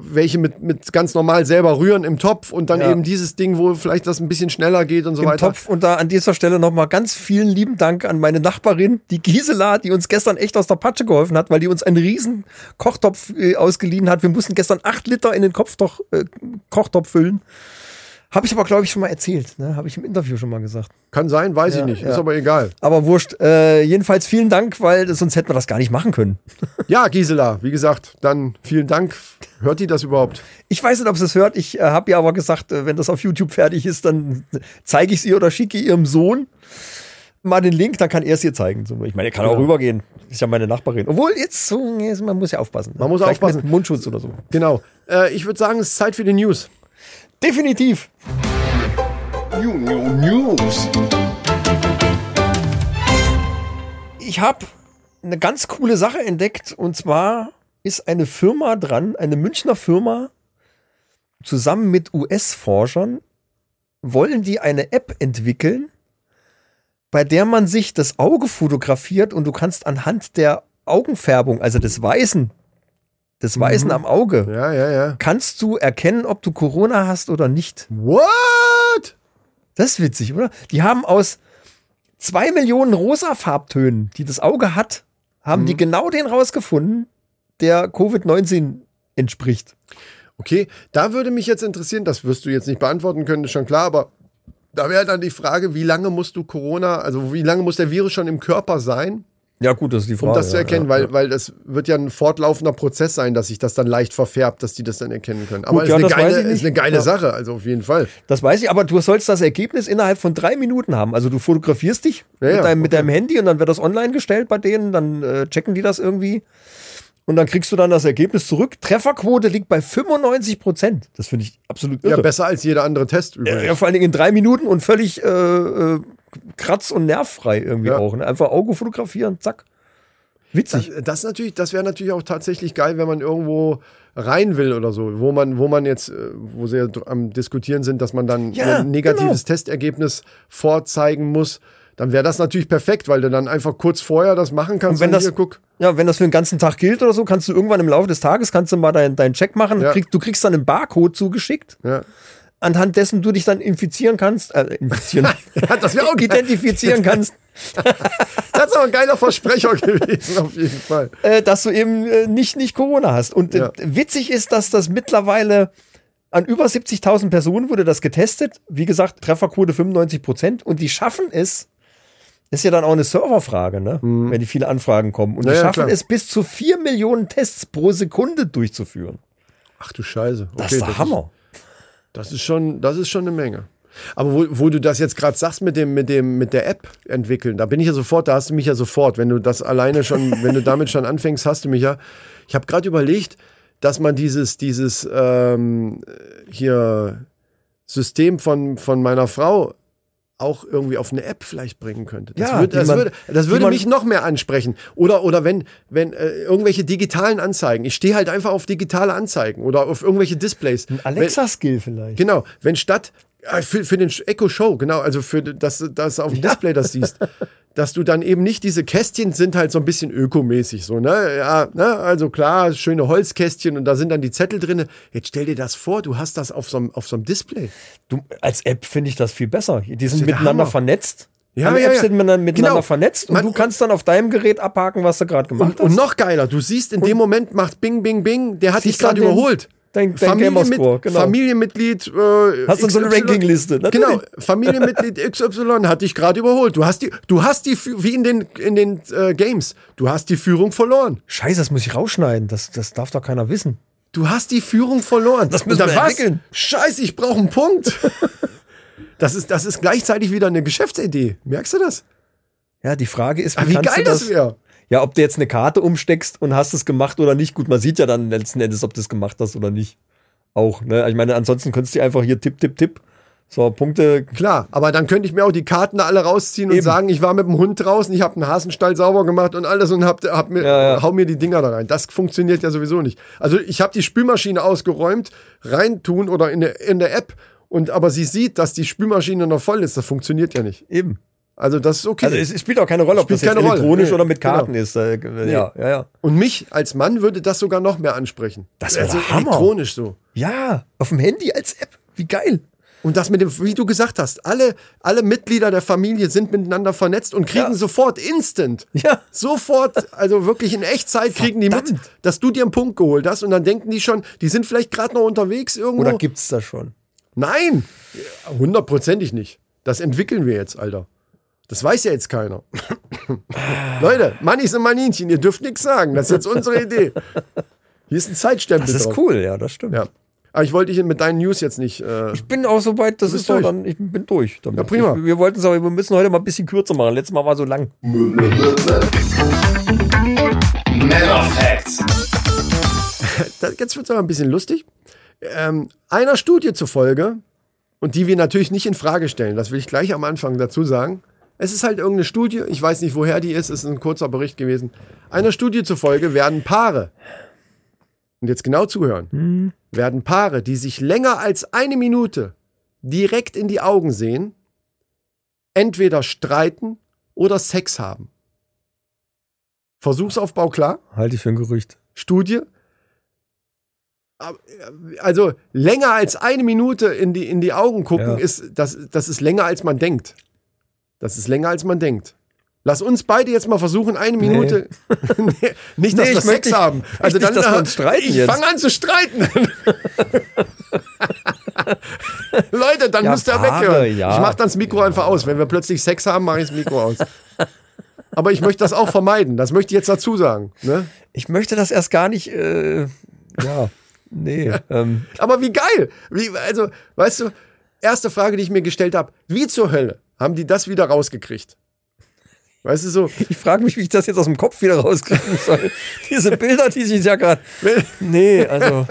welche mit, mit ganz normal selber rühren im Topf und dann Ja. eben dieses Ding, wo vielleicht das ein bisschen schneller geht und so Im weiter. Topf. Und da an dieser Stelle nochmal ganz vielen lieben Dank an meine Nachbarin, die Gisela, die uns gestern echt aus der Patsche geholfen hat, weil die uns einen riesen Kochtopf äh, ausgeliehen hat. Wir mussten gestern acht Liter in den Kopftopf, äh, Kochtopf füllen. Habe ich aber, glaube ich, schon mal erzählt. Ne? Habe ich im Interview schon mal gesagt. Kann sein, weiß Ja, ich nicht. ja. Ist aber egal. Aber wurscht. Äh, jedenfalls vielen Dank, weil sonst hätten wir das gar nicht machen können. Ja, Gisela, wie gesagt, dann vielen Dank. Hört die das überhaupt? Ich weiß nicht, ob sie es hört. Ich äh, habe ihr aber gesagt, äh, wenn das auf YouTube fertig ist, dann zeige ich es ihr oder schicke ihrem Sohn mal den Link, dann kann er es ihr zeigen. Ich meine, er kann auch rübergehen. Ist ja meine Nachbarin. Obwohl, jetzt, man muss ja aufpassen. Man muss Vielleicht aufpassen. Mundschutz oder so. Genau. Äh, ich würde sagen, es ist Zeit für die News. Definitiv. News. Ich habe eine ganz coole Sache entdeckt und zwar ist eine Firma dran, eine Münchner Firma, zusammen mit US-Forschern wollen die eine App entwickeln, bei der man sich das Auge fotografiert und du kannst anhand der Augenfärbung, also des Weißen, des Weißen am Auge, Ja, ja, ja. kannst du erkennen, ob du Corona hast oder nicht. What? Das ist witzig, oder? Die haben aus zwei Millionen rosa Farbtönen, die das Auge hat, haben die genau den rausgefunden, der Covid-19 entspricht. Okay, da würde mich jetzt interessieren, das wirst du jetzt nicht beantworten können, ist schon klar, aber da wäre dann die Frage, wie lange musst du Corona, also wie lange muss der Virus schon im Körper sein, Ja, gut, das ist die Frage. um das zu ja, erkennen, ja, weil, ja. weil das wird ja ein fortlaufender Prozess sein, dass sich das dann leicht verfärbt, dass die das dann erkennen können. Aber Gut, ist, ja, eine geile, ist eine geile Ja. Sache, also auf jeden Fall. Das weiß ich, aber du sollst das Ergebnis innerhalb von drei Minuten haben. Also du fotografierst dich Ja, mit, ja, deinem, mit okay. deinem Handy und dann wird das online gestellt bei denen, dann äh, checken die das irgendwie. Und dann kriegst du dann das Ergebnis zurück. Trefferquote liegt bei 95 Prozent. Das finde ich absolut Ja, irre. besser als jeder andere Test übrigens. Ja, vor allen Dingen in drei Minuten und völlig äh, äh, kratz- und nervfrei irgendwie Ja. auch. Ne? Einfach Auge fotografieren, zack. Witzig. Das, das natürlich, das wäre natürlich auch tatsächlich geil, wenn man irgendwo rein will oder so, wo man, wo man jetzt, äh, wo sie ja am diskutieren sind, dass man dann Ja, ein negatives genau. Testergebnis vorzeigen muss. Dann wäre das natürlich perfekt, weil du dann einfach kurz vorher das machen kannst. Und wenn und das- hier, guck, Ja, wenn das für den ganzen Tag gilt oder so, kannst du irgendwann im Laufe des Tages kannst du mal deinen deinen Check machen. Ja. Krieg, du kriegst dann einen Barcode zugeschickt, ja. Anhand dessen du dich dann infizieren kannst, äh, infizieren, Ja, das auch identifizieren kannst, Das ist aber ein geiler Versprecher gewesen, auf jeden Fall. äh, dass du eben äh, nicht, nicht Corona hast. Und äh, Ja. witzig ist, dass das mittlerweile an über 70.000 Personen wurde das getestet. Wie gesagt, Trefferquote 95 Prozent. Und die schaffen es, ist ja dann auch eine Serverfrage, ne? wenn die viele Anfragen kommen. Und die. Ja, ja, schaffen klar. es, bis zu 4 Millionen Tests pro Sekunde durchzuführen. Ach du Scheiße. Das Okay, ist der Hammer. Das ist schon, das ist schon eine Menge. Aber wo, wo du das jetzt gerade sagst mit dem, mit dem, mit der App entwickeln, da bin ich ja sofort, da hast du mich ja sofort. Wenn du das alleine schon, wenn du damit schon anfängst, hast du mich ja. Ich habe gerade überlegt, dass man dieses, dieses ähm, hier System von, von meiner Frau auch irgendwie auf eine App vielleicht bringen könnte. Das, Ja, würde, das man- würde, das würde mich noch mehr ansprechen. Oder, oder wenn, wenn äh, irgendwelche digitalen Anzeigen, ich stehe halt einfach auf digitale Anzeigen oder auf irgendwelche Displays. Wenn- Alexa-Skill vielleicht. Genau, wenn statt für, für den Echo Show, genau, also für das, das auf dem Display das siehst, dass du dann eben nicht diese Kästchen sind halt so ein bisschen ökomäßig so, ne? Ja, ne? Also klar, schöne Holzkästchen und da sind dann die Zettel drin. Jetzt stell dir das vor, du hast das auf so einem, auf so einem Display. Du, als App finde ich das viel besser. Die sind der miteinander vernetzt. Ja, Alle ja, Apps ja. sind miteinander, Genau. vernetzt und Man- du kannst dann auf deinem Gerät abhaken, was du gerade gemacht Und, hast. und noch geiler, du siehst in dem Moment macht Bing, Bing, Bing, der hat dich gerade überholt. Dein- dein Gamerscore, genau. Familienmitglied. Äh, Hast du so eine. Rankingliste. Genau, Familienmitglied XY hat dich gerade überholt. Du hast die, du hast die, wie in den, in den äh, Games, du hast die Führung verloren. Scheiße, das muss ich rausschneiden. Das, das darf doch keiner wissen. Du hast die Führung verloren. Das müssen wir was? Scheiße, ich brauche einen Punkt. das, ist, das ist gleichzeitig wieder eine Geschäftsidee. Merkst du das? Ja, die Frage ist, Ah, wie geil du das wäre. Ja, ob du jetzt eine Karte umsteckst und hast es gemacht oder nicht. Gut, man sieht ja dann letzten Endes, ob du es gemacht hast oder nicht. Auch, ne? Ich meine, ansonsten könntest du einfach hier tipp, tipp, tipp. So, Punkte. Klar, aber dann könnte ich mir auch die Karten alle rausziehen und Eben. sagen, ich war mit dem Hund draußen, ich habe einen Hasenstall sauber gemacht und alles und hab, hab mir, Ja, ja. hau mir die Dinger da rein. Das funktioniert ja sowieso nicht. Also ich habe die Spülmaschine ausgeräumt, reintun oder in der, in der App und aber sie sieht, dass die Spülmaschine noch voll ist. Das funktioniert ja nicht. Eben. Also das ist okay. Also es, spielt auch keine Rolle, ob das jetzt elektronisch Nee, oder mit Karten genau. ist. Äh, Ja, ja, ja. und mich als Mann würde das sogar noch mehr ansprechen. Das wär also Hammer. elektronisch so. Ja, auf dem Handy als App. Wie geil. Und das mit dem, wie du gesagt hast, alle, alle Mitglieder der Familie sind miteinander vernetzt und kriegen Ja. sofort instant. Ja. Sofort, also wirklich in Echtzeit kriegen die mit, Verdammt. dass du dir einen Punkt geholt hast und dann denken die schon, die sind vielleicht gerade noch unterwegs irgendwo. Oder gibt's das schon? Nein, hundertprozentig nicht. Das entwickeln wir jetzt, Alter. Das weiß ja jetzt keiner. Leute, Mannis und Maninchen, ihr dürft nichts sagen. Das ist jetzt unsere Idee. Hier ist ein Zeitstempel Das ist drauf. cool, ja, das stimmt. Ja. Aber ich wollte dich mit deinen News jetzt nicht. Äh, Ich bin auch so weit, das ist doch durch. dann, ich bin durch. Damit. Ja, prima. Ich, wir wollten es aber, wir müssen heute mal ein bisschen kürzer machen. Letztes Mal war so lang. Männer Facts. das, jetzt wird es aber ein bisschen lustig. Ähm, einer Studie zufolge, und die wir natürlich nicht in Frage stellen, das will ich gleich am Anfang dazu sagen. Es ist halt irgendeine Studie, ich weiß nicht, woher die ist, es ist ein kurzer Bericht gewesen. Einer Studie zufolge werden Paare, und jetzt genau zuhören, werden Paare, die sich länger als eine Minute direkt in die Augen sehen, entweder streiten oder Sex haben. Versuchsaufbau klar? Halte ich für ein Gerücht. Studie. Also länger als eine Minute in die, in die Augen gucken, Ja. ist, das, das ist länger als man denkt. Das ist länger als man denkt. Lass uns beide jetzt mal versuchen, eine Minute. Nee, nicht, dass Nee, wir Sex nicht- haben. Also nicht, dann, dass wir äh, uns streiten Ich jetzt. fange an zu streiten. Leute, dann Ja, müsst ihr Paare, weghören. ja. Ich mach dann das Mikro einfach aus. Wenn wir plötzlich Sex haben, mache ich das Mikro aus. Aber ich möchte das auch vermeiden. Das möchte ich jetzt dazu sagen. Ne? Ich möchte das erst gar nicht, äh, ja, nee. ähm, Aber wie geil! Wie, also, weißt du, erste Frage, die ich mir gestellt habe: Wie zur Hölle haben die das wieder rausgekriegt? Weißt du so? ich frage mich, wie ich das jetzt aus dem Kopf wieder rauskriegen soll. Diese Bilder, die sich ja gerade. Nee, also.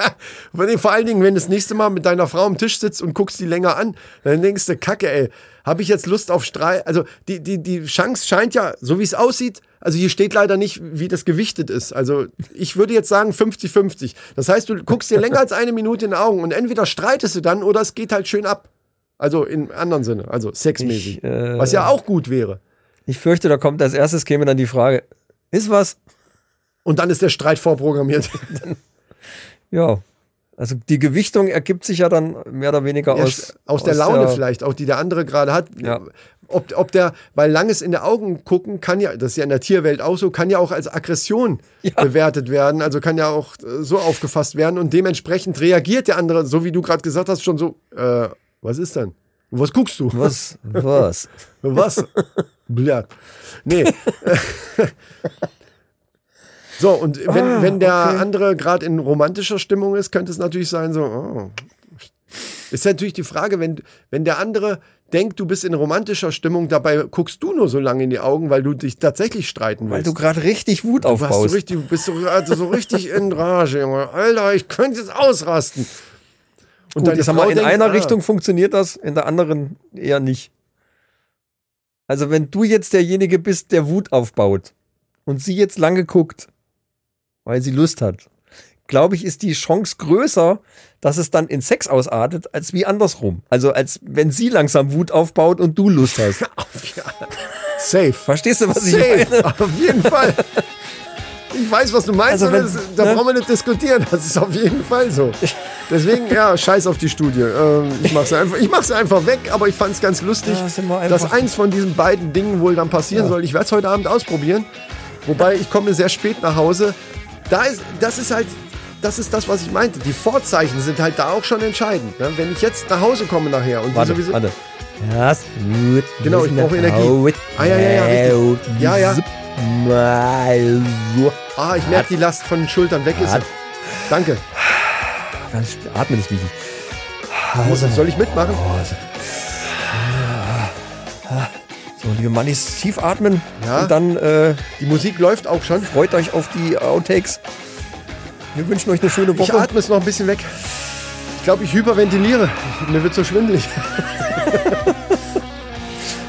Vor allen Dingen, wenn du das nächste Mal mit deiner Frau am Tisch sitzt und guckst die länger an, dann denkst du, Kacke, ey, habe ich jetzt Lust auf Streit? Also die, die, die Chance scheint ja, so wie es aussieht, also hier steht leider nicht, wie das gewichtet ist. Also ich würde jetzt sagen 50-50. Das heißt, du guckst dir länger als eine Minute in die Augen und entweder streitest du dann oder es geht halt schön ab. Also im anderen Sinne, also sexmäßig. Ich, äh, was ja auch gut wäre. Ich fürchte, da kommt als erstes käme dann die Frage: Ist was? Und dann ist der Streit vorprogrammiert. Ja. Also die Gewichtung ergibt sich ja dann mehr oder weniger Ja, aus, aus, der Laune vielleicht, auch die der andere gerade hat. Ja. Ob, ob der, weil langes in der Augen gucken kann ja, das ist ja in der Tierwelt auch so, kann ja auch als Aggression bewertet werden, also kann ja auch äh, so aufgefasst werden und dementsprechend reagiert der andere, so wie du gerade gesagt hast, schon so, äh, was ist denn? Was guckst du? Was? Was? Was? Blatt. Nee. so, und wenn, Ah, wenn der okay. andere gerade in romantischer Stimmung ist, könnte es natürlich sein, so, oh. Ist natürlich die Frage, wenn, wenn der andere denkt, du bist in romantischer Stimmung, dabei guckst du nur so lange in die Augen, weil du dich tatsächlich streiten Weil willst. du gerade richtig Wut Du hast so aufbaust. richtig, du bist so, also so richtig in Rage, Junge. Alter, ich könnte jetzt ausrasten. Und Gut, ich sag mal, in denkt, einer ah, Richtung funktioniert das, in der anderen eher nicht. Also wenn du jetzt derjenige bist, der Wut aufbaut und sie jetzt lange guckt, weil sie Lust hat, glaube ich, ist die Chance größer, dass es dann in Sex ausartet, als wie andersrum. Also als wenn sie langsam Wut aufbaut und du Lust hast. Safe. Verstehst du, was ich Safe, meine? auf jeden Fall. Ich weiß, was du meinst, Also aber wenn- das, da ne? brauchen wir nicht diskutieren. Das ist auf jeden Fall so. Deswegen, ja, scheiß auf die Studie. Ähm, ich mach's einfach, ich mach's einfach weg, aber ich fand's ganz lustig, Ja, dass eins von diesen beiden Dingen wohl dann passieren soll. Ich werde es heute Abend ausprobieren. Wobei, ich komme sehr spät nach Hause. Da ist, das ist halt, das ist das, was ich meinte. Die Vorzeichen sind halt da auch schon entscheidend. Ne? Wenn ich jetzt nach Hause komme nachher und Warte, sowieso. warte. Ja, ist gut. Genau, ich brauche Energie. Ah, ja, ja, ja, richtig. Ja, ja. Mal so. Ah, ich merke, die Last von den Schultern weg ist. Danke. Ganz atmen ist wichtig. Soll ich mitmachen? So, liebe Mannis, tief atmen. Ja. Und dann äh, Die Musik läuft auch schon. freut euch auf die Outtakes. Wir wünschen euch eine schöne Ich Woche. atme es noch ein bisschen weg. Ich glaube, ich hyperventiliere. Mir wird so schwindelig.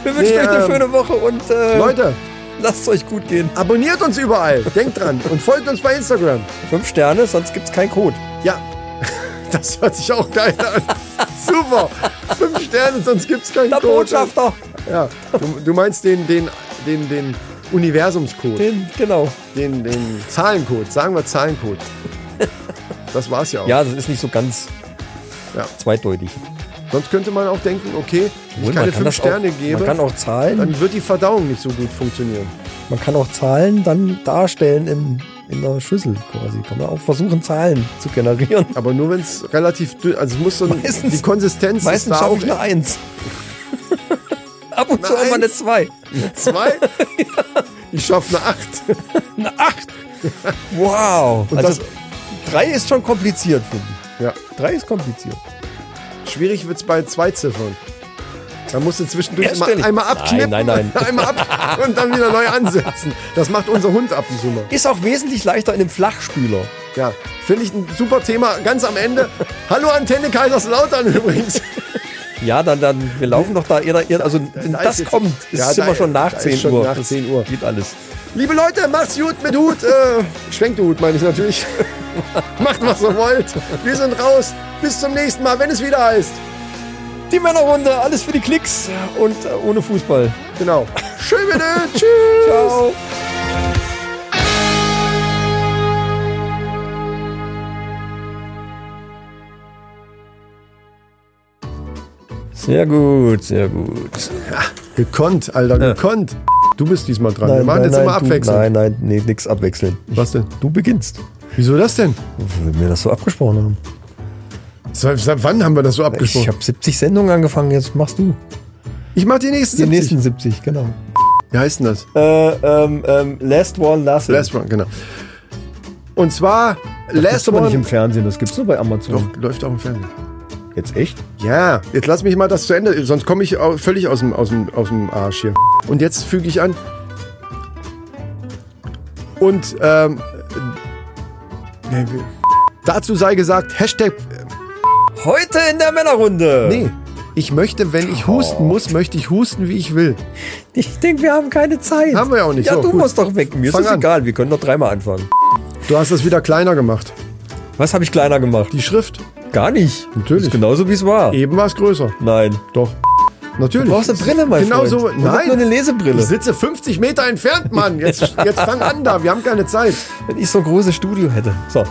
Wir wünschen Nee, euch eine ähm, schöne Woche und äh, Leute, lasst es euch gut gehen. abonniert uns überall. Denkt dran. Und folgt uns bei Instagram. Fünf Sterne, sonst gibt's keinen Code. Ja. Das hört sich auch geil an. Super. Fünf Sterne, sonst gibt es keinen Der Code. Botschafter. Ja. Du, du meinst den, den, den, den Universumscode. Den, genau. Den, den Zahlencode. Sagen wir Zahlencode. Das war's ja auch. Ja, das ist nicht so ganz Ja. zweideutig. Sonst könnte man auch denken, okay, wenn Obwohl, ich keine kann fünf das Sterne auch, gebe, Man kann auch Zahlen, dann wird die Verdauung nicht so gut funktionieren. man kann auch Zahlen dann darstellen in, in der Schüssel quasi. Kann man auch versuchen, Zahlen zu generieren. Aber nur wenn es relativ dünn, also es muss so Meistens- die Konsistenz ist Meistens da schaffe auch ich eine Eins. Ab und zu Eine auch mal eine? Zwei. zwei. Ich schaffe eine acht. Eine Acht. Wow. Und also drei ist schon kompliziert, finde ich. Ja. Drei ist kompliziert. Schwierig wird es bei zwei Ziffern. Da musst du zwischendurch immer Erststellig. einmal abknippen, Nein, nein, nein. einmal ab und dann wieder neu ansetzen. Das macht unser Hund ab und zu mal. Ist auch wesentlich leichter in einem Flachspüler. Ja, finde ich ein super Thema. Ganz am Ende. Hallo Antenne Kaiserslautern übrigens. Ja, dann, dann, wir laufen doch da also wenn da das jetzt- kommt, ist Ja, es da- immer schon nach da ist 10 schon Uhr. nach Das 10 Uhr. Geht alles. Liebe Leute, macht's gut mit Hut. Äh, Schwenkt Hut, meine ich natürlich. Macht, was ihr wollt. Wir sind raus. Bis zum nächsten Mal, wenn es wieder heißt. Die Männerrunde, alles für die Klicks und äh, ohne Fußball. Genau. Schön bitte. Tschüss. Ciao. Sehr gut, sehr gut. Gekonnt, Alter, gekonnt. Du bist diesmal dran. Wir machen jetzt immer du, abwechselnd. Nein, nein, nee, nix abwechseln. Was denn? Du beginnst. Wieso das denn? Weil wir das so abgesprochen haben. Seit, seit wann haben wir das so Ich abgesprochen? habe 70 Sendungen angefangen, jetzt machst du. Ich, mach die nächsten Die 70. nächsten 70, genau. Wie heißt denn das? Äh, ähm, ähm, Last One Last Last One, genau. Und zwar Das Last ist aber nicht im One. Fernsehen, das gibt's nur bei Amazon. Doch, läuft auch im Fernsehen. Jetzt echt? Ja, jetzt lass mich mal das zu Ende, sonst komme ich völlig aus dem, aus, dem, aus dem Arsch hier. Und jetzt füge ich an. Und ähm, nee, dazu sei gesagt, Hashtag. Heute in der Männerrunde. Nee, ich möchte, wenn ich husten muss, möchte ich husten, wie ich will. Ich denke, wir haben keine Zeit. Haben wir ja auch nicht. Ja, So, du gut. musst doch weg. Mir Fang ist es an. egal. Wir können doch dreimal anfangen. Du hast es wieder kleiner gemacht. Was habe ich kleiner gemacht? Die Schrift. Gar nicht. Natürlich. Ist genauso wie es war. Eben war es größer. Nein. Doch. Natürlich. Du brauchst eine Brille, mein genau Freund. so. Nein. nur eine Lesebrille. Ich sitze 50 Meter entfernt, Mann. Jetzt, jetzt fang an da. Wir haben keine Zeit. Wenn ich so ein großes Studio hätte. So.